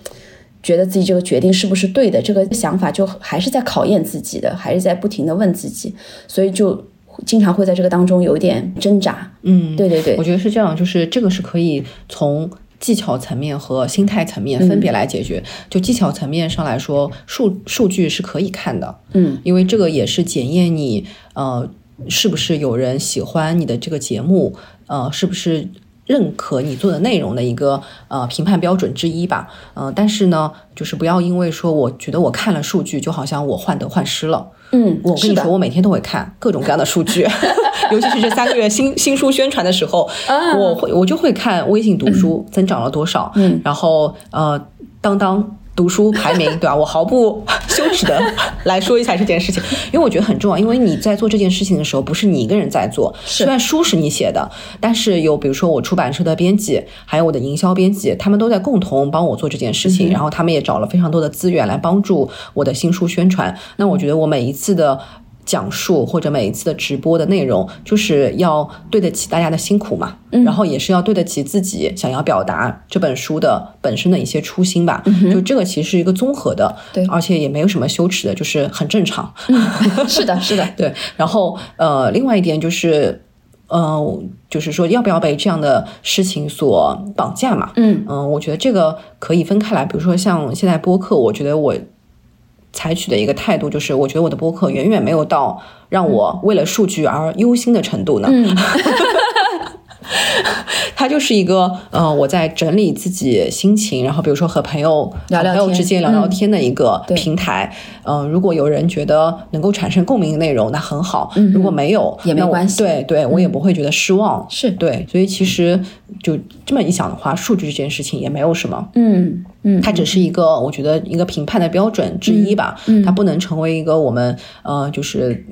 觉得自己这个决定是不是对的？这个想法就还是在考验自己的，还是在不停的问自己，所以就经常会在这个当中有一点挣扎。嗯，对对对，我觉得是这样，就是这个是可以从技巧层面和心态层面分别来解决。就技巧层面上来说，数数据是可以看的，嗯，因为这个也是检验你呃是不是有人喜欢你的这个节目，呃，是不是。认可你做的内容的一个呃评判标准之一吧，嗯，但是呢，就是不要因为说我觉得我看了数据，就好像我患得患失了。嗯，我跟你说，我每天都会看各种各样的数据，尤其是这三个月新新书宣传的时候，我会我就会看微信读书增长了多少，嗯，然后呃，当当。读书排名，对吧？我毫不 羞耻的来说一下这件事情，因为我觉得很重要。因为你在做这件事情的时候，不是你一个人在做，虽然书是你写的，但是有比如说我出版社的编辑，还有我的营销编辑，他们都在共同帮我做这件事情，然后他们也找了非常多的资源来帮助我的新书宣传。那我觉得我每一次的。讲述或者每一次的直播的内容，就是要对得起大家的辛苦嘛，嗯然后也是要对得起自己想要表达这本书的本身的一些初心吧。就这个其实是一个综合的，对，而且也没有什么羞耻的，就是很正常。是的，是的，对。然后呃，另外一点就是，呃，就是说要不要被这样的事情所绑架嘛？嗯嗯，我觉得这个可以分开来。比如说像现在播客，我觉得我。采取的一个态度就是，我觉得我的播客远远没有到让我为了数据而忧心的程度呢。它就是一个呃，我在整理自己心情，然后比如说和朋友聊聊朋友之间聊聊天的一个平台。嗯，如果有人觉得能够产生共鸣的内容，那很好。如果没有也没关系。对对，我也不会觉得失望。是对，所以其实就这么一想的话，数据这件事情也没有什么。嗯嗯，它只是一个我觉得一个评判的标准之一吧。嗯，它不能成为一个我们呃，就是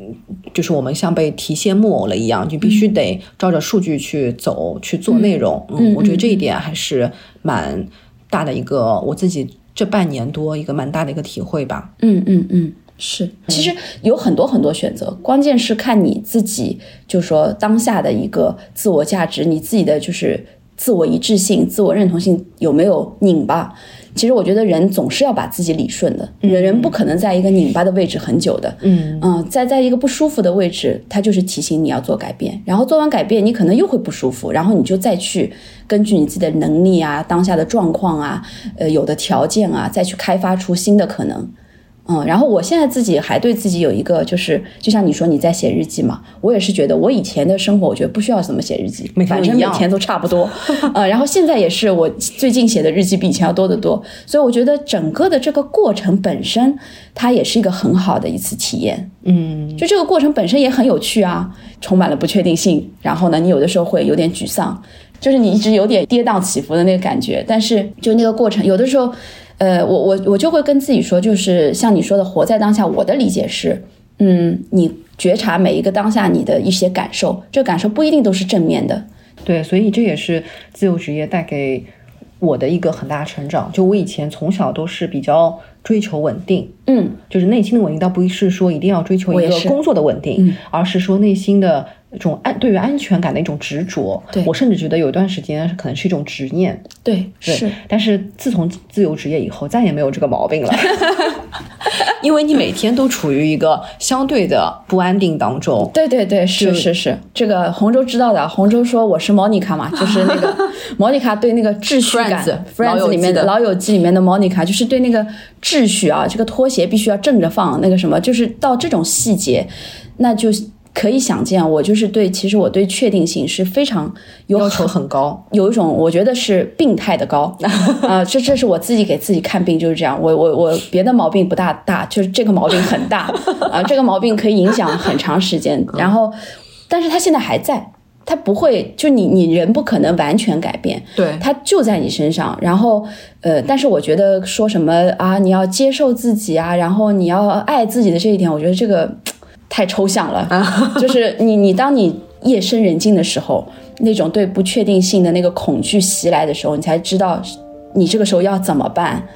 就是我们像被提线木偶了一样，就必须得照着数据去走去做内容。嗯，我觉得这一点还是蛮大的一个我自己。这半年多一个蛮大的一个体会吧。嗯嗯嗯，是，其实有很多很多选择，关键是看你自己，就是说当下的一个自我价值，你自己的就是自我一致性、自我认同性有没有拧巴。其实我觉得人总是要把自己理顺的，人人不可能在一个拧巴的位置很久的。嗯嗯，在在一个不舒服的位置，它就是提醒你要做改变，然后做完改变，你可能又会不舒服，然后你就再去根据你自己的能力啊、当下的状况啊、呃有的条件啊，再去开发出新的可能。嗯，然后我现在自己还对自己有一个，就是就像你说你在写日记嘛，我也是觉得我以前的生活，我觉得不需要怎么写日记，反正每天都差不多。呃，然后现在也是，我最近写的日记比以前要多得多，所以我觉得整个的这个过程本身，它也是一个很好的一次体验。嗯，就这个过程本身也很有趣啊，充满了不确定性。然后呢，你有的时候会有点沮丧，就是你一直有点跌宕起伏的那个感觉。但是就那个过程，有的时候。呃，我我我就会跟自己说，就是像你说的，活在当下。我的理解是，嗯，你觉察每一个当下你的一些感受，这感受不一定都是正面的。对，所以这也是自由职业带给我的一个很大成长。就我以前从小都是比较追求稳定，嗯，就是内心的稳定，倒不是说一定要追求一个工作的稳定，而是说内心的。一种安对于安全感的一种执着，对我甚至觉得有一段时间可能是一种执念，对是。但是自从自由职业以后，再也没有这个毛病了，因为你每天都处于一个相对的不安定当中。对对对，是是是。这个洪州知道的，洪州说我是 Monica 嘛，就是那个 Monica 对那个秩序感，Friends 里面的老友记里面的 Monica，就是对那个秩序啊，这个拖鞋必须要正着放，那个什么，就是到这种细节，那就。可以想见，我就是对，其实我对确定性是非常要求很高，有一种我觉得是病态的高。啊，这这是我自己给自己看病就是这样，我我我别的毛病不大大，就是这个毛病很大。啊，这个毛病可以影响很长时间，然后，但是他现在还在，他不会，就你你人不可能完全改变，对，他就在你身上，然后呃，但是我觉得说什么啊，你要接受自己啊，然后你要爱自己的这一点，我觉得这个。太抽象了，就是你你当你夜深人静的时候，那种对不确定性的那个恐惧袭来的时候，你才知道你这个时候要怎么办。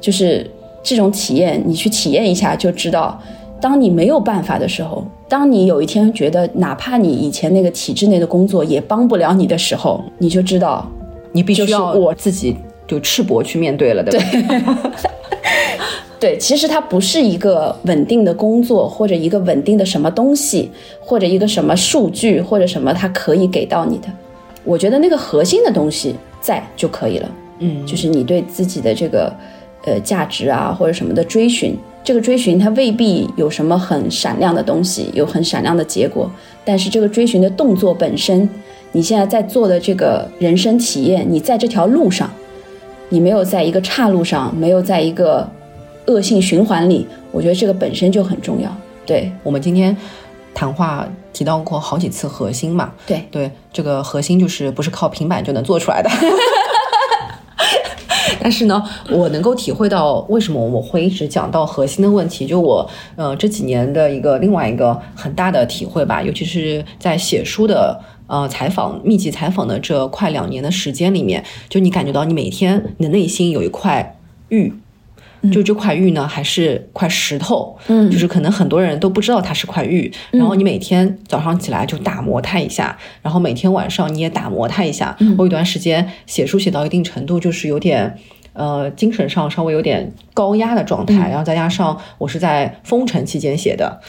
就是这种体验，你去体验一下就知道。当你没有办法的时候，当你有一天觉得哪怕你以前那个体制内的工作也帮不了你的时候，你就知道你必须要我自己就赤膊去面对了，对吧？对，其实它不是一个稳定的工作，或者一个稳定的什么东西，或者一个什么数据，或者什么它可以给到你的。我觉得那个核心的东西在就可以了。嗯，就是你对自己的这个呃价值啊，或者什么的追寻，这个追寻它未必有什么很闪亮的东西，有很闪亮的结果，但是这个追寻的动作本身，你现在在做的这个人生体验，你在这条路上，你没有在一个岔路上，没有在一个。恶性循环里，我觉得这个本身就很重要。对我们今天谈话提到过好几次核心嘛？对对，这个核心就是不是靠平板就能做出来的。但是呢，我能够体会到为什么我会一直讲到核心的问题。就我呃这几年的一个另外一个很大的体会吧，尤其是在写书的呃采访密集采访的这快两年的时间里面，就你感觉到你每天你的内心有一块玉。就这块玉呢，还是块石头，嗯，就是可能很多人都不知道它是块玉。然后你每天早上起来就打磨它一下，然后每天晚上你也打磨它一下。我有段时间写书写到一定程度，就是有点呃精神上稍微有点高压的状态，然后再加上我是在封城期间写的，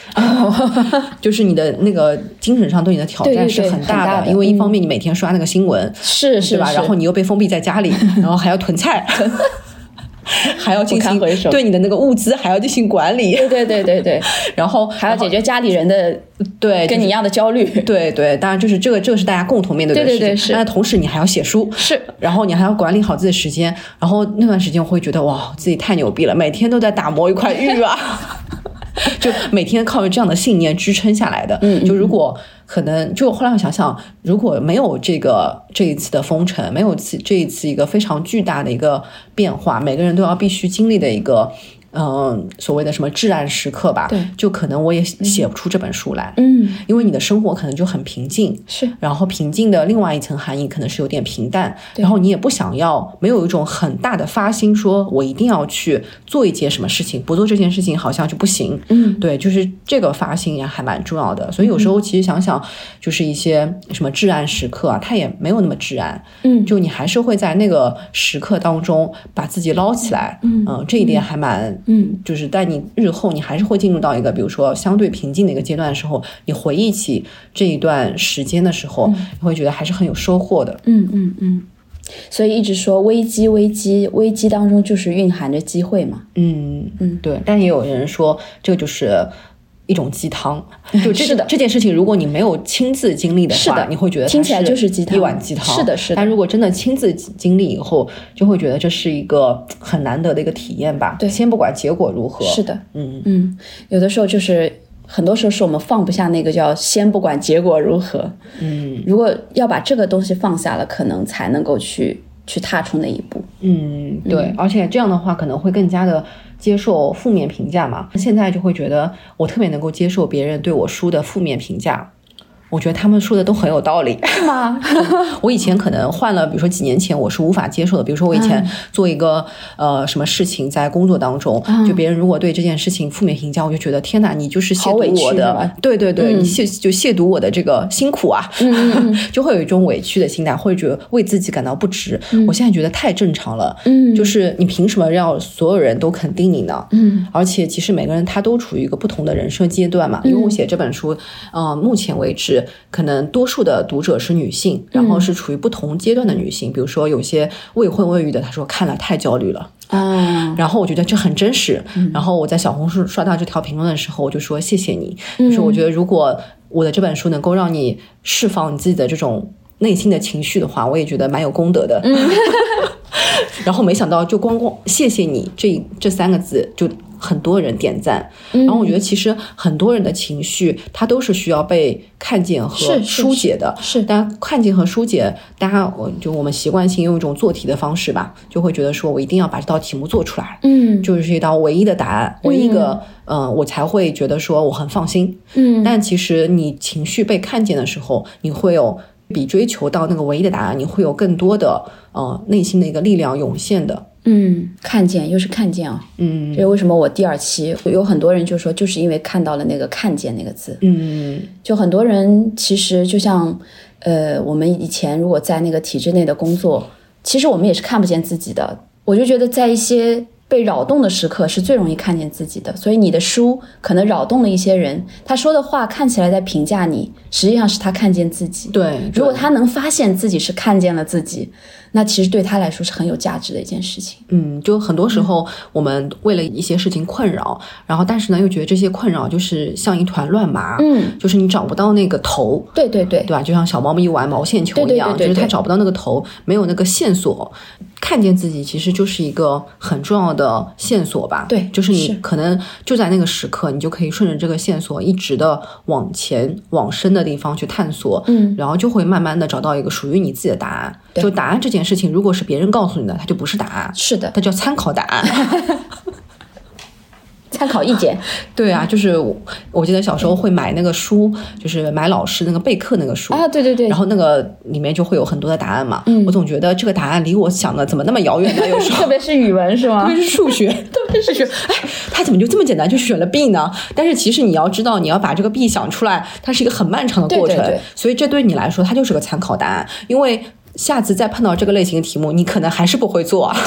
就是你的那个精神上对你的挑战是很大的，因为一方面你每天刷那个新闻，是是吧？然后你又被封闭在家里，然后还要囤菜。还要进行对你的那个物资还要进行管理，对对对对对，然后还要解决家里人的对跟你一样的焦虑，对对，当然就是这个这个是大家共同面对的事情，是。但同时你还要写书，是，然后你还要管理好自己的时间，然后那段时间我会觉得哇，自己太牛逼了，每天都在打磨一块玉啊，就每天靠着这样的信念支撑下来的，嗯，就如果。可能就后来我想想，如果没有这个这一次的封城，没有次这一次一个非常巨大的一个变化，每个人都要必须经历的一个。嗯，所谓的什么至暗时刻吧，对，就可能我也写不出这本书来，嗯，因为你的生活可能就很平静，是，然后平静的另外一层含义可能是有点平淡，然后你也不想要没有一种很大的发心，说我一定要去做一件什么事情，不做这件事情好像就不行，嗯，对，就是这个发心也还蛮重要的，所以有时候其实想想，就是一些什么至暗时刻啊，它也没有那么至暗，嗯，就你还是会在那个时刻当中把自己捞起来，嗯，这一点还蛮。嗯，就是在你日后，你还是会进入到一个，比如说相对平静的一个阶段的时候，你回忆起这一段时间的时候，你会觉得还是很有收获的。嗯嗯嗯，所以一直说危机，危机，危机当中就是蕴含着机会嘛。嗯嗯，对。但也有人说，这个就是一种鸡汤。就这是的，这件事情，如果你没有亲自经历的话，你会觉得听起来就是鸡汤，一碗鸡汤。是的，是的。但如果真的亲自经历以后，就会觉得这是一个很难得的一个体验吧。对，先不管结果如何。是的，嗯嗯，有的时候就是。很多时候是我们放不下那个叫先不管结果如何，嗯，如果要把这个东西放下了，可能才能够去去踏出那一步。嗯，对，而且这样的话可能会更加的接受负面评价嘛。现在就会觉得我特别能够接受别人对我书的负面评价。我觉得他们说的都很有道理，是吗？我以前可能换了，比如说几年前我是无法接受的。比如说我以前做一个呃什么事情，在工作当中，就别人如果对这件事情负面评价，我就觉得天哪，你就是亵渎我的，对对对，你亵就亵渎我的这个辛苦啊，就会有一种委屈的心态，会觉得为自己感到不值。我现在觉得太正常了，嗯，就是你凭什么让所有人都肯定你呢？嗯，而且其实每个人他都处于一个不同的人生阶段嘛。因为我写这本书，嗯，目前为止。可能多数的读者是女性，然后是处于不同阶段的女性。比如说有些未婚未育的，她说看了太焦虑了啊。然后我觉得这很真实。然后我在小红书刷到这条评论的时候，我就说谢谢你。就是我觉得如果我的这本书能够让你释放你自己的这种内心的情绪的话，我也觉得蛮有功德的。然后没想到就光光谢谢你这这三个字就。很多人点赞，然后我觉得其实很多人的情绪，他都是需要被看见和疏解的。是，但看见和疏解，大家我就我们习惯性用一种做题的方式吧，就会觉得说我一定要把这道题目做出来，嗯，就是一道唯一的答案，唯一个，嗯，我才会觉得说我很放心。嗯，但其实你情绪被看见的时候，你会有比追求到那个唯一的答案，你会有更多的呃内心的一个力量涌现的。嗯，看见又是看见啊，嗯，这为什么我第二期有很多人就说，就是因为看到了那个“看见”那个字，嗯，就很多人其实就像，呃，我们以前如果在那个体制内的工作，其实我们也是看不见自己的。我就觉得在一些被扰动的时刻是最容易看见自己的，所以你的书可能扰动了一些人，他说的话看起来在评价你，实际上是他看见自己。对，如果他能发现自己是看见了自己。那其实对他来说是很有价值的一件事情。嗯，就很多时候我们为了一些事情困扰，然后但是呢又觉得这些困扰就是像一团乱麻，嗯，就是你找不到那个头。对对对，对吧？就像小猫咪玩毛线球一样，就是它找不到那个头，没有那个线索。看见自己其实就是一个很重要的线索吧？对，就是你可能就在那个时刻，你就可以顺着这个线索一直的往前往深的地方去探索，嗯，然后就会慢慢的找到一个属于你自己的答案。就答案这件事情，如果是别人告诉你的，它就不是答案。是的，它叫参考答案，参考意见。对啊，就是我记得小时候会买那个书，就是买老师那个备课那个书啊，对对对。然后那个里面就会有很多的答案嘛。嗯。我总觉得这个答案离我想的怎么那么遥远呢？有时候 特别是语文是吗？特别是数学，特别是学，哎，他怎么就这么简单就选了 B 呢？但是其实你要知道，你要把这个 B 想出来，它是一个很漫长的过程。对对对。所以这对你来说，它就是个参考答案，因为。下次再碰到这个类型的题目，你可能还是不会做啊。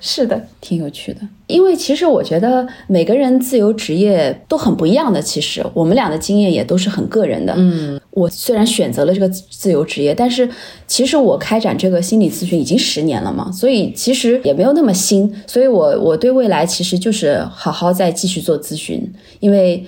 是的，挺有趣的。因为其实我觉得每个人自由职业都很不一样的。其实我们俩的经验也都是很个人的。嗯，我虽然选择了这个自由职业，但是其实我开展这个心理咨询已经十年了嘛，所以其实也没有那么新。所以我我对未来其实就是好好再继续做咨询，因为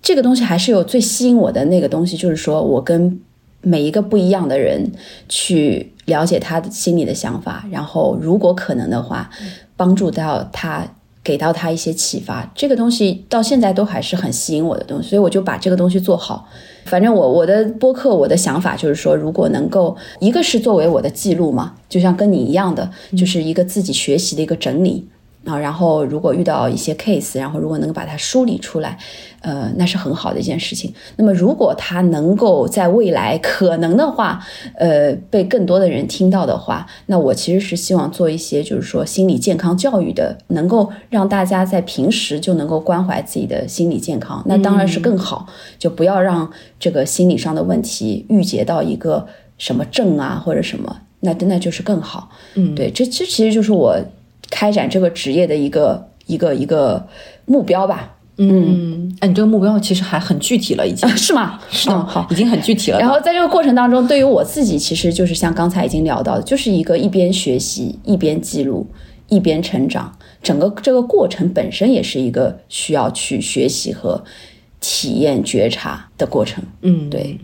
这个东西还是有最吸引我的那个东西，就是说我跟。每一个不一样的人去了解他的心里的想法，然后如果可能的话，帮助到他，给到他一些启发。这个东西到现在都还是很吸引我的东西，所以我就把这个东西做好。反正我我的播客，我的想法就是说，如果能够一个是作为我的记录嘛，就像跟你一样的，就是一个自己学习的一个整理。啊，然后如果遇到一些 case，然后如果能够把它梳理出来，呃，那是很好的一件事情。那么如果它能够在未来可能的话，呃，被更多的人听到的话，那我其实是希望做一些就是说心理健康教育的，能够让大家在平时就能够关怀自己的心理健康，那当然是更好。就不要让这个心理上的问题郁结到一个什么症啊或者什么，那那就是更好。嗯，对，这这其实就是我。开展这个职业的一个一个一个目标吧，嗯，哎，你这个目标其实还很具体了，已经 是吗？是的，好，已经很具体了。然后在这个过程当中，对于我自己，其实就是像刚才已经聊到的，就是一个一边学习一边记录一边成长，整个这个过程本身也是一个需要去学习和体验觉察的过程。嗯，对。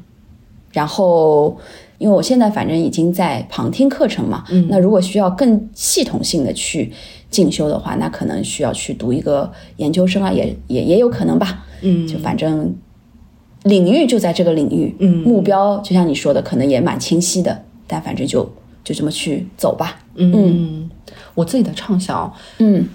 然后，因为我现在反正已经在旁听课程嘛，嗯，那如果需要更系统性的去进修的话，那可能需要去读一个研究生啊，也也也有可能吧。嗯，就反正领域就在这个领域，嗯，目标就像你说的，可能也蛮清晰的，但反正就就这么去走吧。嗯，我自己的畅想，嗯，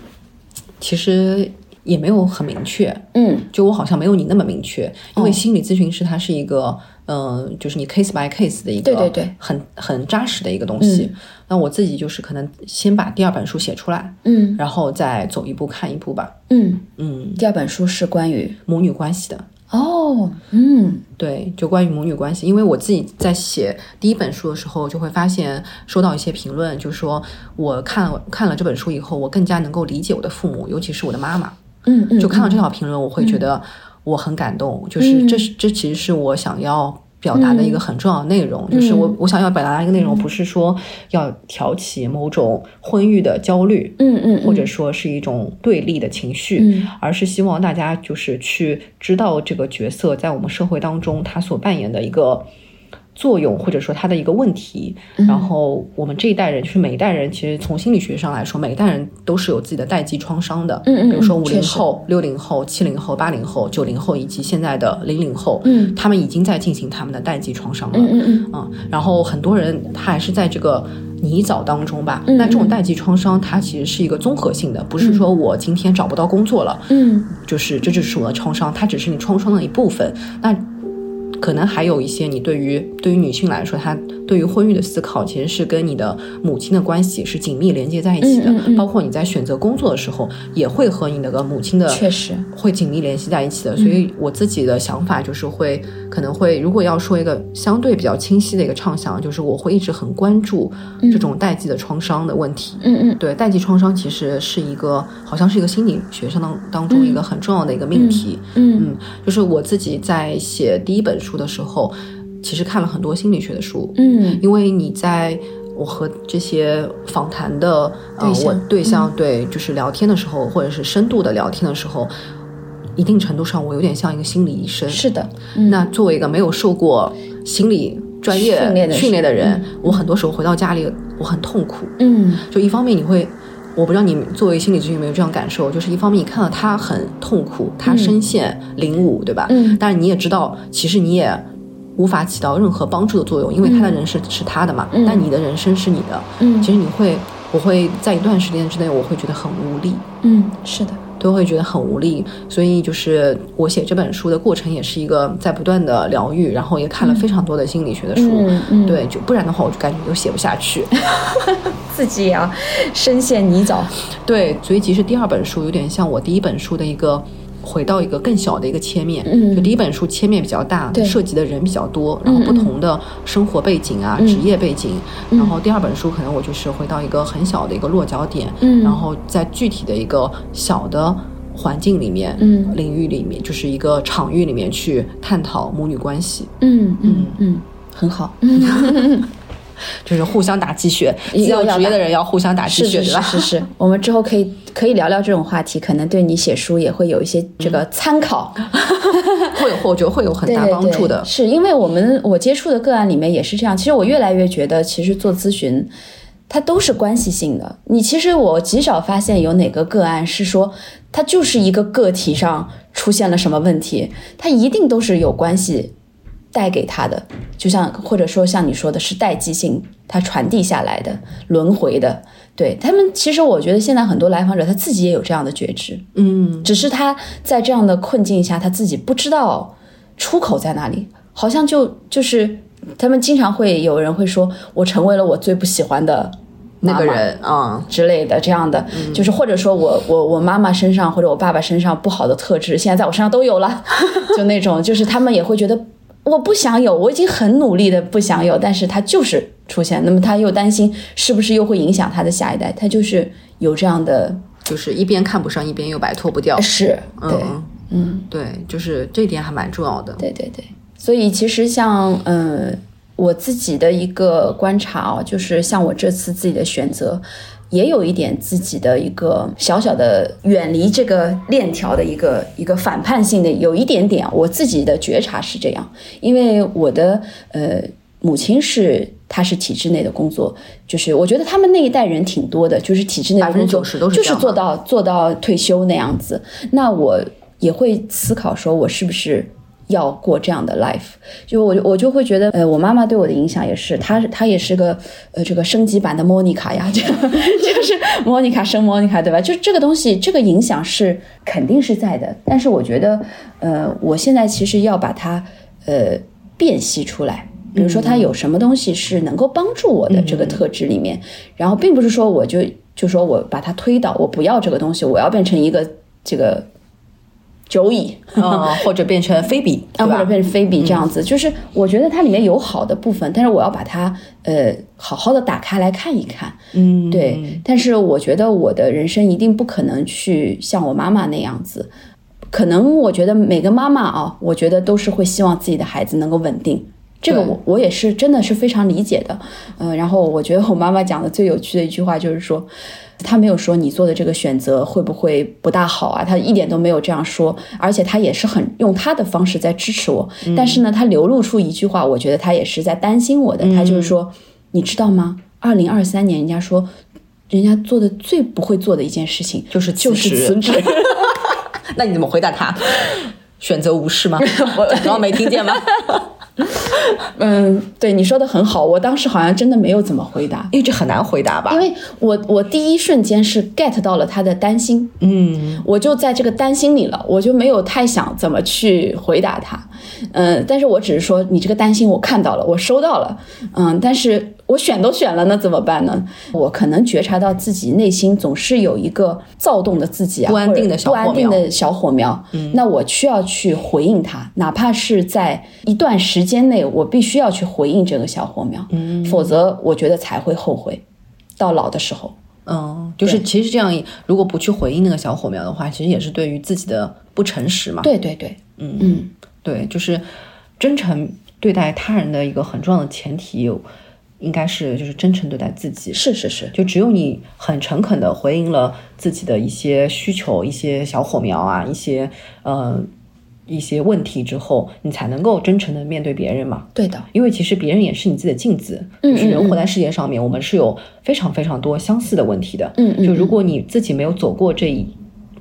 其实也没有很明确，嗯，就我好像没有你那么明确，因为心理咨询师他是一个。嗯，就是你 case by case 的一个，对对对，很很扎实的一个东西。那我自己就是可能先把第二本书写出来，嗯，然后再走一步看一步吧。嗯嗯，第二本书是关于母女关系的。哦，嗯，对，就关于母女关系。因为我自己在写第一本书的时候，就会发现收到一些评论，就是说我看了看了这本书以后，我更加能够理解我的父母，尤其是我的妈妈。嗯嗯，就看到这条评论，我会觉得。我很感动，就是这是这其实是我想要表达的一个很重要的内容，就是我我想要表达的一个内容，不是说要挑起某种婚育的焦虑，嗯嗯，或者说是一种对立的情绪，而是希望大家就是去知道这个角色在我们社会当中他所扮演的一个。作用或者说它的一个问题，然后我们这一代人，就是每一代人，其实从心理学上来说，每一代人都是有自己的代际创伤的。嗯嗯，比如说五零后、六零后、七零后、八零后、九零后以及现在的零零后，嗯，他们已经在进行他们的代际创伤了。嗯嗯嗯，然后很多人他还是在这个泥沼当中吧。那这种代际创伤，它其实是一个综合性的，不是说我今天找不到工作了，嗯，就是这就是我的创伤，它只是你创伤的一部分。那可能还有一些，你对于对于女性来说，她对于婚育的思考，其实是跟你的母亲的关系是紧密连接在一起的。包括你在选择工作的时候，也会和你那个母亲的确实会紧密联系在一起的。所以我自己的想法就是会，可能会如果要说一个相对比较清晰的一个畅想，就是我会一直很关注这种代际的创伤的问题。嗯嗯，对，代际创伤其实是一个，好像是一个心理学上当当中一个很重要的一个命题。嗯嗯，就是我自己在写第一本书。的时候，其实看了很多心理学的书，嗯，因为你在我和这些访谈的呃我对象对就是聊天的时候，或者是深度的聊天的时候，一定程度上我有点像一个心理医生。是的，那作为一个没有受过心理专业训练的人，我很多时候回到家里我很痛苦。嗯，就一方面你会，我不知道你作为心理咨询有没有这样感受，就是一方面你看到他很痛苦，他深陷囹圄，对吧？嗯，但是你也知道，其实你也。无法起到任何帮助的作用，因为他的人生是他的嘛，但你的人生是你的。嗯，其实你会，我会在一段时间之内，我会觉得很无力。嗯，是的，都会觉得很无力。所以就是我写这本书的过程，也是一个在不断的疗愈，然后也看了非常多的心理学的书。嗯，对，就不然的话，我就感觉都写不下去，自己也要深陷泥沼。对，所以其实第二本书有点像我第一本书的一个。回到一个更小的一个切面，嗯，就第一本书切面比较大，涉及的人比较多，然后不同的生活背景啊、职业背景，然后第二本书可能我就是回到一个很小的一个落脚点，嗯，然后在具体的一个小的环境里面，嗯，领域里面，就是一个场域里面去探讨母女关系，嗯嗯嗯，很好。就是互相打鸡血，自由职业的人要互相打鸡血，是吧？是是，我们之后可以可以聊聊这种话题，可能对你写书也会有一些这个参考，会有，我觉得会有很大帮助的。是因为我们我接触的个案里面也是这样，其实我越来越觉得，其实做咨询它都是关系性的。你其实我极少发现有哪个个案是说它就是一个个体上出现了什么问题，它一定都是有关系。带给他的，就像或者说像你说的是代际性，他传递下来的轮回的，对他们，其实我觉得现在很多来访者他自己也有这样的觉知，嗯，只是他在这样的困境下，他自己不知道出口在哪里，好像就就是他们经常会有人会说，我成为了我最不喜欢的那个人啊。之类的，这样的，就是或者说我我我妈妈身上或者我爸爸身上不好的特质，现在在我身上都有了，就那种，就是他们也会觉得。我不想有，我已经很努力的不想有，但是他就是出现，那么他又担心是不是又会影响他的下一代，他就是有这样的，就是一边看不上，一边又摆脱不掉，是对，嗯，对，就是这点还蛮重要的。对对对，所以其实像呃我自己的一个观察哦，就是像我这次自己的选择，也有一点自己的一个小小的远离这个链条的一个一个反叛性的，有一点点我自己的觉察是这样，因为我的呃母亲是她是体制内的工作，就是我觉得他们那一代人挺多的，就是体制内的工作90%都是这样就是做到做到退休那样子，那我也会思考说，我是不是要过这样的 life？就我我就会觉得，呃，我妈妈对我的影响也是，她她也是个呃这个升级版的莫妮卡呀，就 就是莫妮卡生莫妮卡，对吧？就这个东西，这个影响是肯定是在的，但是我觉得，呃，我现在其实要把它呃辨析出来。比如说，它有什么东西是能够帮助我的这个特质里面，然后并不是说我就就说我把它推倒，我不要这个东西，我要变成一个这个九乙，嗯，或者变成非比，啊？或者变成非比这样子，就是我觉得它里面有好的部分，但是我要把它呃好好的打开来看一看，嗯，对。但是我觉得我的人生一定不可能去像我妈妈那样子，可能我觉得每个妈妈啊，我觉得都是会希望自己的孩子能够稳定。这个我我也是真的是非常理解的，呃，然后我觉得我妈妈讲的最有趣的一句话就是说，她没有说你做的这个选择会不会不大好啊，他一点都没有这样说，而且他也是很用他的方式在支持我，但是呢，他流露出一句话，我觉得他也是在担心我的，他就是说，你知道吗？二零二三年人家说，人家做的最不会做的一件事情就是就是辞职。那你怎么回答他？选择无视吗？我假装没听见吗？嗯，对你说的很好，我当时好像真的没有怎么回答，因为这很难回答吧。因？为我我第一瞬间是 get 到了他的担心，嗯，我就在这个担心里了，我就没有太想怎么去回答他，嗯，但是我只是说你这个担心我看到了，我收到了，嗯，但是我选都选了，那怎么办呢？我可能觉察到自己内心总是有一个躁动的自己啊，不安定的小火苗不安定的小火苗，嗯，那我需要去回应它，哪怕是在一段时间内，我必须要去回应这个小火苗，嗯，否则我觉得才会后悔，到老的时候。嗯，就是其实这样，如果不去回应那个小火苗的话，其实也是对于自己的不诚实嘛。对对对，嗯嗯，对，就是真诚对待他人的一个很重要的前提，应该是就是真诚对待自己。是是是，就只有你很诚恳的回应了自己的一些需求、一些小火苗啊、一些呃一些问题之后，你才能够真诚的面对别人嘛。对的，因为其实别人也是你自己的镜子，嗯就是人活在世界上面，我们是有非常非常多相似的问题的。嗯嗯就如果你自己没有走过这一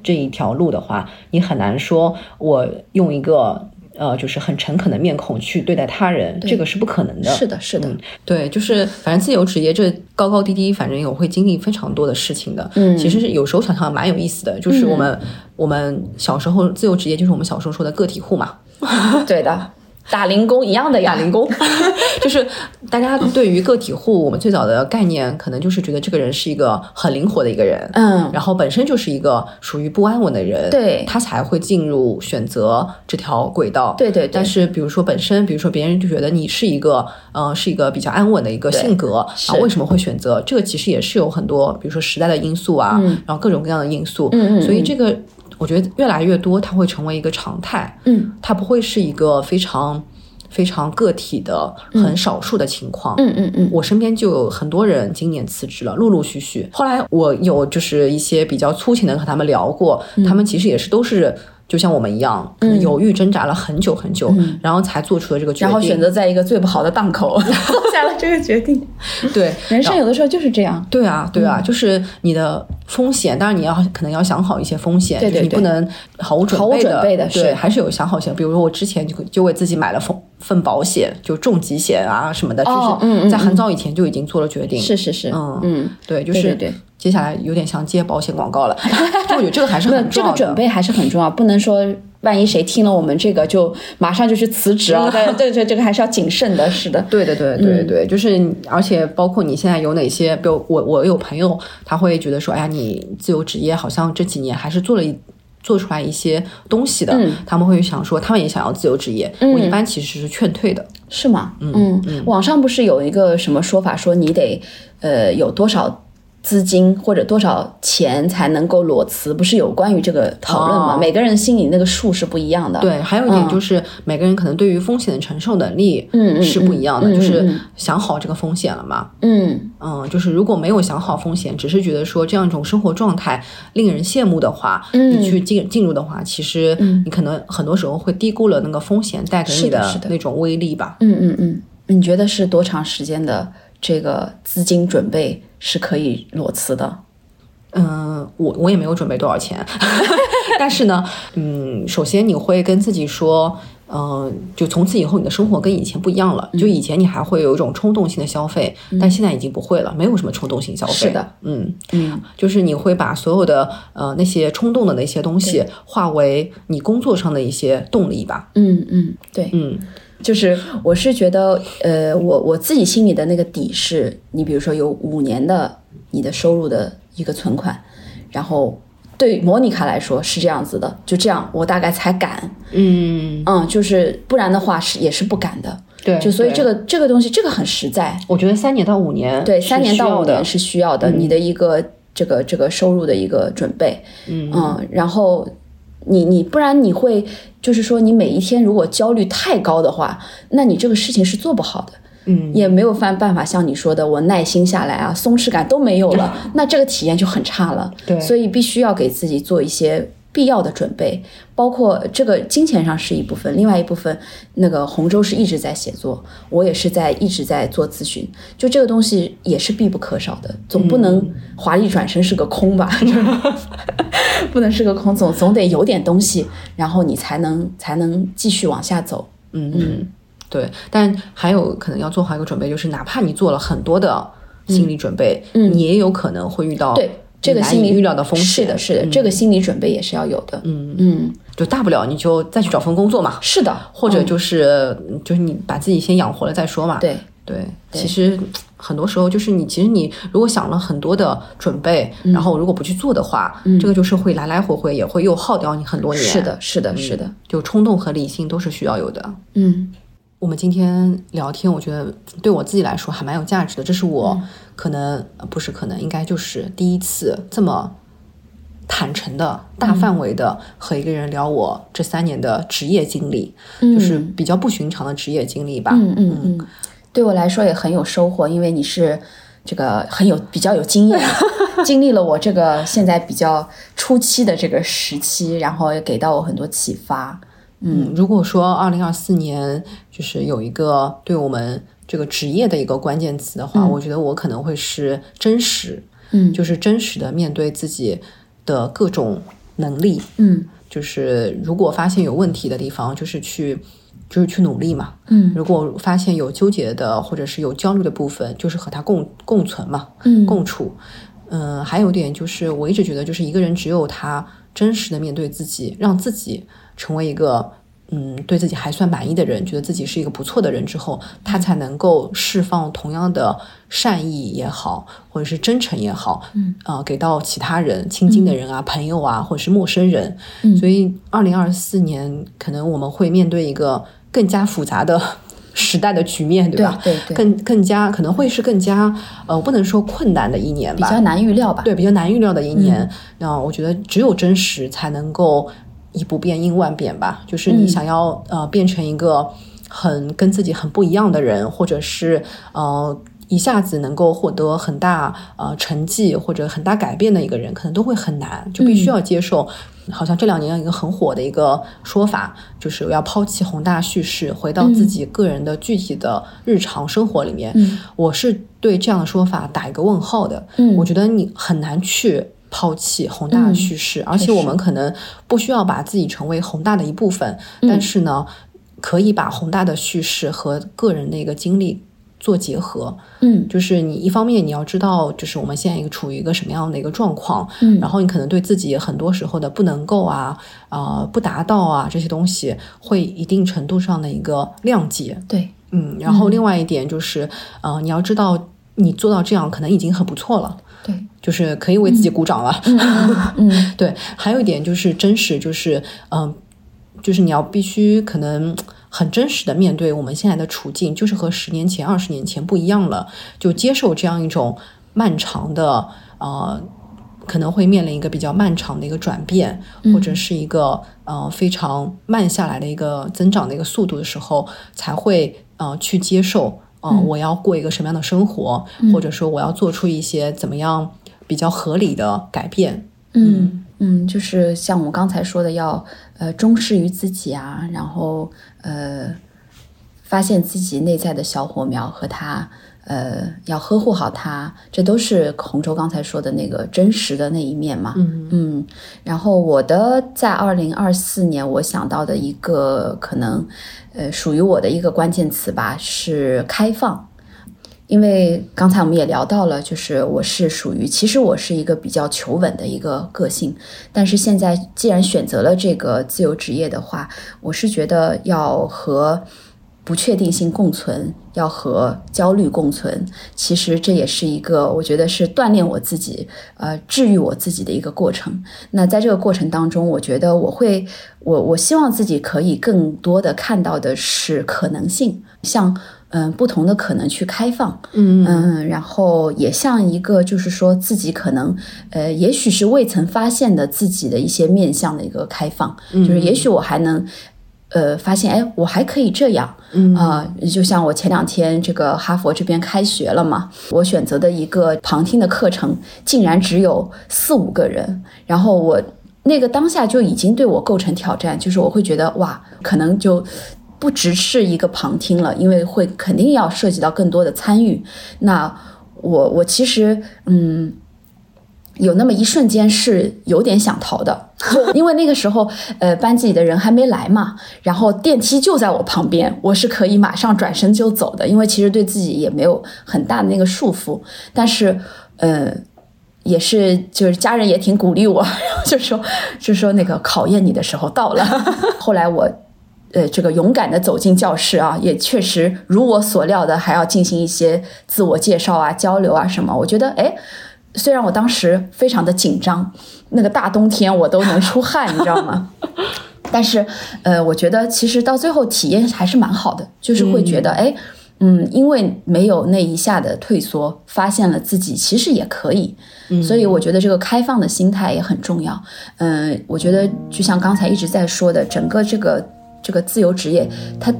这一条路的话，你很难说我用一个呃就是很诚恳的面孔去对待他人，这个是不可能的。是的，是的，对，就是反正自由职业这高高低低，反正有会经历非常多的事情的。嗯其实是有时候想想蛮有意思的，就是我们、我们小时候自由职业，就是我们小时候说的个体户嘛。对的，打零工一样的呀，打零工，就是大家对于个体户，我们最早的概念可能就是觉得这个人是一个很灵活的一个人，嗯。然后本身就是一个属于不安稳的人，对。他才会进入选择这条轨道。对对对。但是比如说本身，比如说别人就觉得你是一个，呃，是一个比较安稳的一个性格，是。然后为什么会选择？这个？其实也是有很多，比如说时代的因素啊，然后各种各样的因素，嗯嗯。所以这个我觉得越来越多，它会成为一个常态，嗯它不会是一个非常非常个体的、很少数的情况。嗯嗯嗯，我身边就有很多人今年辞职了，陆陆续续。后来我有就是一些比较粗浅的和他们聊过，他们其实也是都是。就像我们一样，可能犹豫挣扎了很久很久，然后才做出了这个决定。然后选择在一个最不好的档口 做下了这个决定。对人生有的时候就是这样。对啊，对啊，就是你的风险，当然你要可能要想好一些风险，对对对就是你不能毫无准毫无备的，准备的对，还是有想好些。比如说我之前就就为自己买了份份保险，就重疾险啊什么的，就是在很早以前就已经做了决定。是是是，嗯嗯，对，就是对接下来有点像接保险广告了，就我觉得这个还是很重要的。这个准备还是很重要，不能说万一谁听了我们这个就马上就去辞职啊。对对对，这个还是要谨慎的。是的，对的，对对对，就是，而且包括你现在有哪些，比如我我有朋友，他会觉得说，哎呀，你自由职业好像这几年还是做了一。做出来一些东西的，他们会想说，他们也想要自由职业。我一般其实是劝退的。是吗？嗯嗯，网上不是有一个什么说法，说你得呃有多少资金或者多少钱才能够裸辞，不是有关于这个讨论吗？每个人心里那个数是不一样的。对，还有一点就是每个人可能对于风险的承受能力嗯是不一样的，嗯就是嗯想好这个风险了嘛。嗯嗯，就是如果没有想好风险，只是觉得说这样一种生活状态令人羡慕的话，嗯你去进进入的话，其实你可能很多时候会低估了那个风险带给你的那种威力吧。嗯嗯嗯，你觉得是多长时间的这个资金准备是可以裸辞的？嗯，我我也没有准备多少钱，但是呢，嗯，首先你会跟自己说，嗯、就从此以后你的生活跟以前不一样了。就以前你还会有一种冲动性的消费，但现在已经不会了，没有什么冲动性消费。是的，嗯，嗯就是你会把所有的呃那些冲动的那些东西化为你工作上的一些动力吧。嗯嗯，对，嗯就是我是觉得，呃，我我自己心里的那个底是，你比如说有五年的你的收入的一个存款，然后对莫妮卡来说是这样子的，就这样我大概才敢，嗯，嗯，就是不然的话是也是不敢的，对，就所以这个这个东西这个很实在，我觉得三年到五年对，三年到五年是需要的，你的一个这个这个收入的一个准备，嗯然后你你不然你会就是说你每一天如果焦虑太高的话，那你这个事情是做不好的。嗯也没有办办法像你说的，我耐心下来啊，松弛感都没有了，那这个体验就很差了。对所以必须要给自己做一些必要的准备，包括这个金钱上是一部分，另外一部分，那个洪州是一直在写作，我也是在一直在做咨询，就这个东西也是必不可少的，总不能华丽转身是个空吧？不能是个空，总总得有点东西，然后你才能才能继续往下走。嗯嗯，对，但还有可能要做好一个准备，就是哪怕你做了很多的心理准备，嗯，你也有可能会遇到对这个心理预料的风险。是的，是的，这个心理准备也是要有的。嗯嗯，就大不了你就再去找份工作嘛，是的，或者就是、就是你把自己先养活了再说嘛。对对，其实很多时候就是你，其实你如果想了很多的准备，然后如果不去做的话，这个就是会来来回回也会又耗掉你很多年。是的，是的，是的。就冲动和理性都是需要有的。嗯我们今天聊天，我觉得对我自己来说还蛮有价值的。这是我可能、呃不是可能，应该就是第一次这么坦诚的、大范围的和一个人聊我这三年的职业经历，就是比较不寻常的职业经历吧。嗯嗯嗯，对我来说也很有收获，因为你是这个很有比较有经验，经历了我这个现在比较初期的这个时期，然后也给到我很多启发。嗯，如果说二零二四年就是有一个对我们这个职业的一个关键词的话，我觉得我可能会是真实，嗯。就是真实的面对自己的各种能力，嗯。就是如果发现有问题的地方，就是去就是去努力嘛。嗯。如果发现有纠结的或者是有焦虑的部分，就是和它共共存嘛，嗯。共处。嗯，还有点就是，我一直觉得，就是一个人只有他真实的面对自己，让自己成为一个嗯对自己还算满意的人，觉得自己是一个不错的人之后，他才能够释放同样的善意也好，或者是真诚也好，嗯啊、给到其他人、亲近的人啊、朋友啊，或者是陌生人。所以，二零二四年可能我们会面对一个更加复杂的 时代的局面，对吧？对对对更更加可能会是更加呃，不能说困难的一年吧，比较难预料吧？对，比较难预料的一年。那、我觉得只有真实才能够以不变应万变吧。就是你想要、呃变成一个很跟自己很不一样的人，或者是呃。一下子能够获得很大呃成绩或者很大改变的一个人，可能都会很难，就必须要接受。好像这两年一个很火的一个说法，就是要抛弃宏大叙事，回到自己个人的具体的日常生活里面。我是对这样的说法打一个问号的。嗯我觉得你很难去抛弃宏大的叙事，而且我们可能不需要把自己成为宏大的一部分，但是呢，可以把宏大的叙事和个人的一个经历做结合。嗯。就是你一方面你要知道，就是我们现在一个处于一个什么样的一个状况，嗯，然后你可能对自己很多时候的不能够啊，啊、不达到啊这些东西，会一定程度上的一个谅解，对，嗯，然后另外一点就是，呃，你要知道你做到这样可能已经很不错了。对，就是可以为自己鼓掌了。嗯 对，还有一点就是真实，就是嗯、就是你要必须可能很真实的面对我们现在的处境，就是和十年前、二十年前不一样了，就接受这样一种漫长的呃。可能会面临一个比较漫长的一个转变，或者是一个呃非常慢下来的一个增长的一个速度的时候，才会呃去接受呃我要过一个什么样的生活，或者说我要做出一些怎么样比较合理的改变。嗯嗯，就是像我们刚才说的，要呃忠实于自己啊，然后呃发现自己内在的小火苗和它。呃，要呵护好它，这都是洪州刚才说的那个真实的那一面嘛。嗯嗯。然后我的在二零二四年，我想到的一个可能，呃，属于我的一个关键词吧，是开放。因为刚才我们也聊到了，就是我是属于，其实我是一个比较求稳的一个个性，但是现在既然选择了这个自由职业的话，我是觉得要和。不确定性共存，要和焦虑共存。其实这也是一个，我觉得是锻炼我自己，呃，治愈我自己的一个过程。那在这个过程当中，我觉得我会，我我希望自己可以更多的看到的是可能性，像嗯不同的可能去开放，嗯嗯，然后也像一个就是说自己可能，呃，也许是未曾发现的自己的一些面向的一个开放，就是也许我还能。呃，发现哎，我还可以这样，啊，就像我前两天这个哈佛这边开学了嘛，我选择的一个旁听的课程，竟然只有四五个人，然后我那个当下就已经对我构成挑战，就是我会觉得哇，可能就不只是一个旁听了，因为会肯定要涉及到更多的参与，那我我其实嗯。有那么一瞬间是有点想逃的，因为那个时候，呃，班级里的人还没来嘛，然后电梯就在我旁边，我是可以马上转身就走的，因为其实对自己也没有很大的那个束缚，但是，呃，也是就是家人也挺鼓励我，就说就说那个考验你的时候到了。后来我，呃，这个勇敢的走进教室啊，也确实如我所料的，还要进行一些自我介绍啊、交流啊什么，我觉得哎。虽然我当时非常的紧张，那个大冬天我都能出汗，你知道吗？但是，呃，我觉得其实到最后体验还是蛮好的，就是会觉得，哎，嗯，因为没有那一下的退缩，发现了自己其实也可以，所以我觉得这个开放的心态也很重要。嗯，我觉得就像刚才一直在说的，整个这个这个自由职业，它。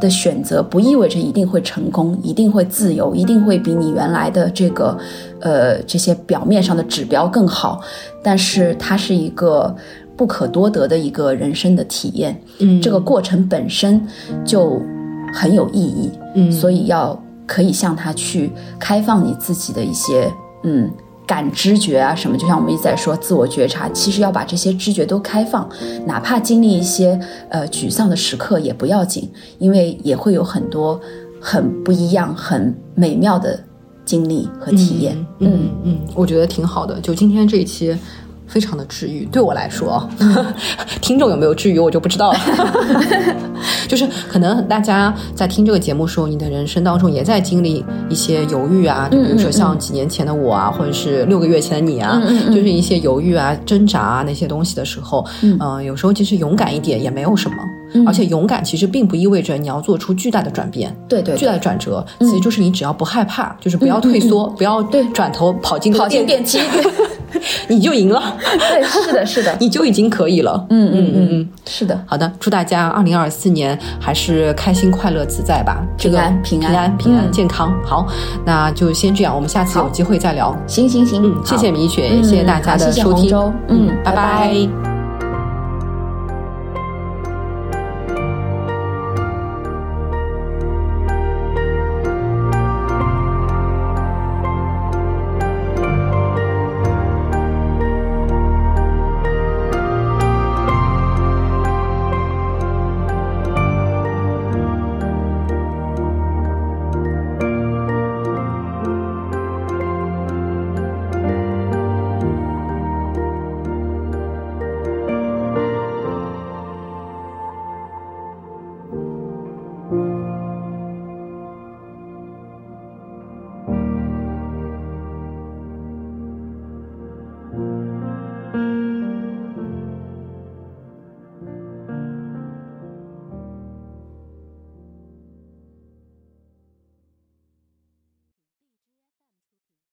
的选择不意味着一定会成功，一定会自由，一定会比你原来的这个，呃，这些表面上的指标更好。但是它是一个不可多得的一个人生的体验。嗯，这个过程本身就很有意义。嗯，所以要可以向他去开放你自己的一些，嗯。感知觉啊，什么？就像我们一直在说自我觉察，其实要把这些知觉都开放，哪怕经历一些呃沮丧的时刻也不要紧，因为也会有很多很不一样、很美妙的经历和体验。嗯嗯，我觉得挺好的。就今天这一期。非常的治愈，对我来说，听众有没有治愈我就不知道了。就是可能大家在听这个节目时候，你的人生当中也在经历一些犹豫啊，就比如说像几年前的我啊，或者是六个月前的你啊，就是一些犹豫啊、挣扎啊那些东西的时候，嗯，有时候其实勇敢一点也没有什么。而且勇敢其实并不意味着你要做出巨大的转变，对对，巨大的转折，其实就是你只要不害怕，就是不要退缩，不要对转头跑进跑进电梯，你就赢了。对，是的，是的，你就已经可以了。嗯嗯嗯嗯，是的。好的，祝大家二零二四年还是开心、快乐、自在吧。平安、平安、平安、健康。好，那就先这样，我们下次有机会再聊。行行行，嗯谢谢米雪，谢谢大家的收听。嗯，拜拜。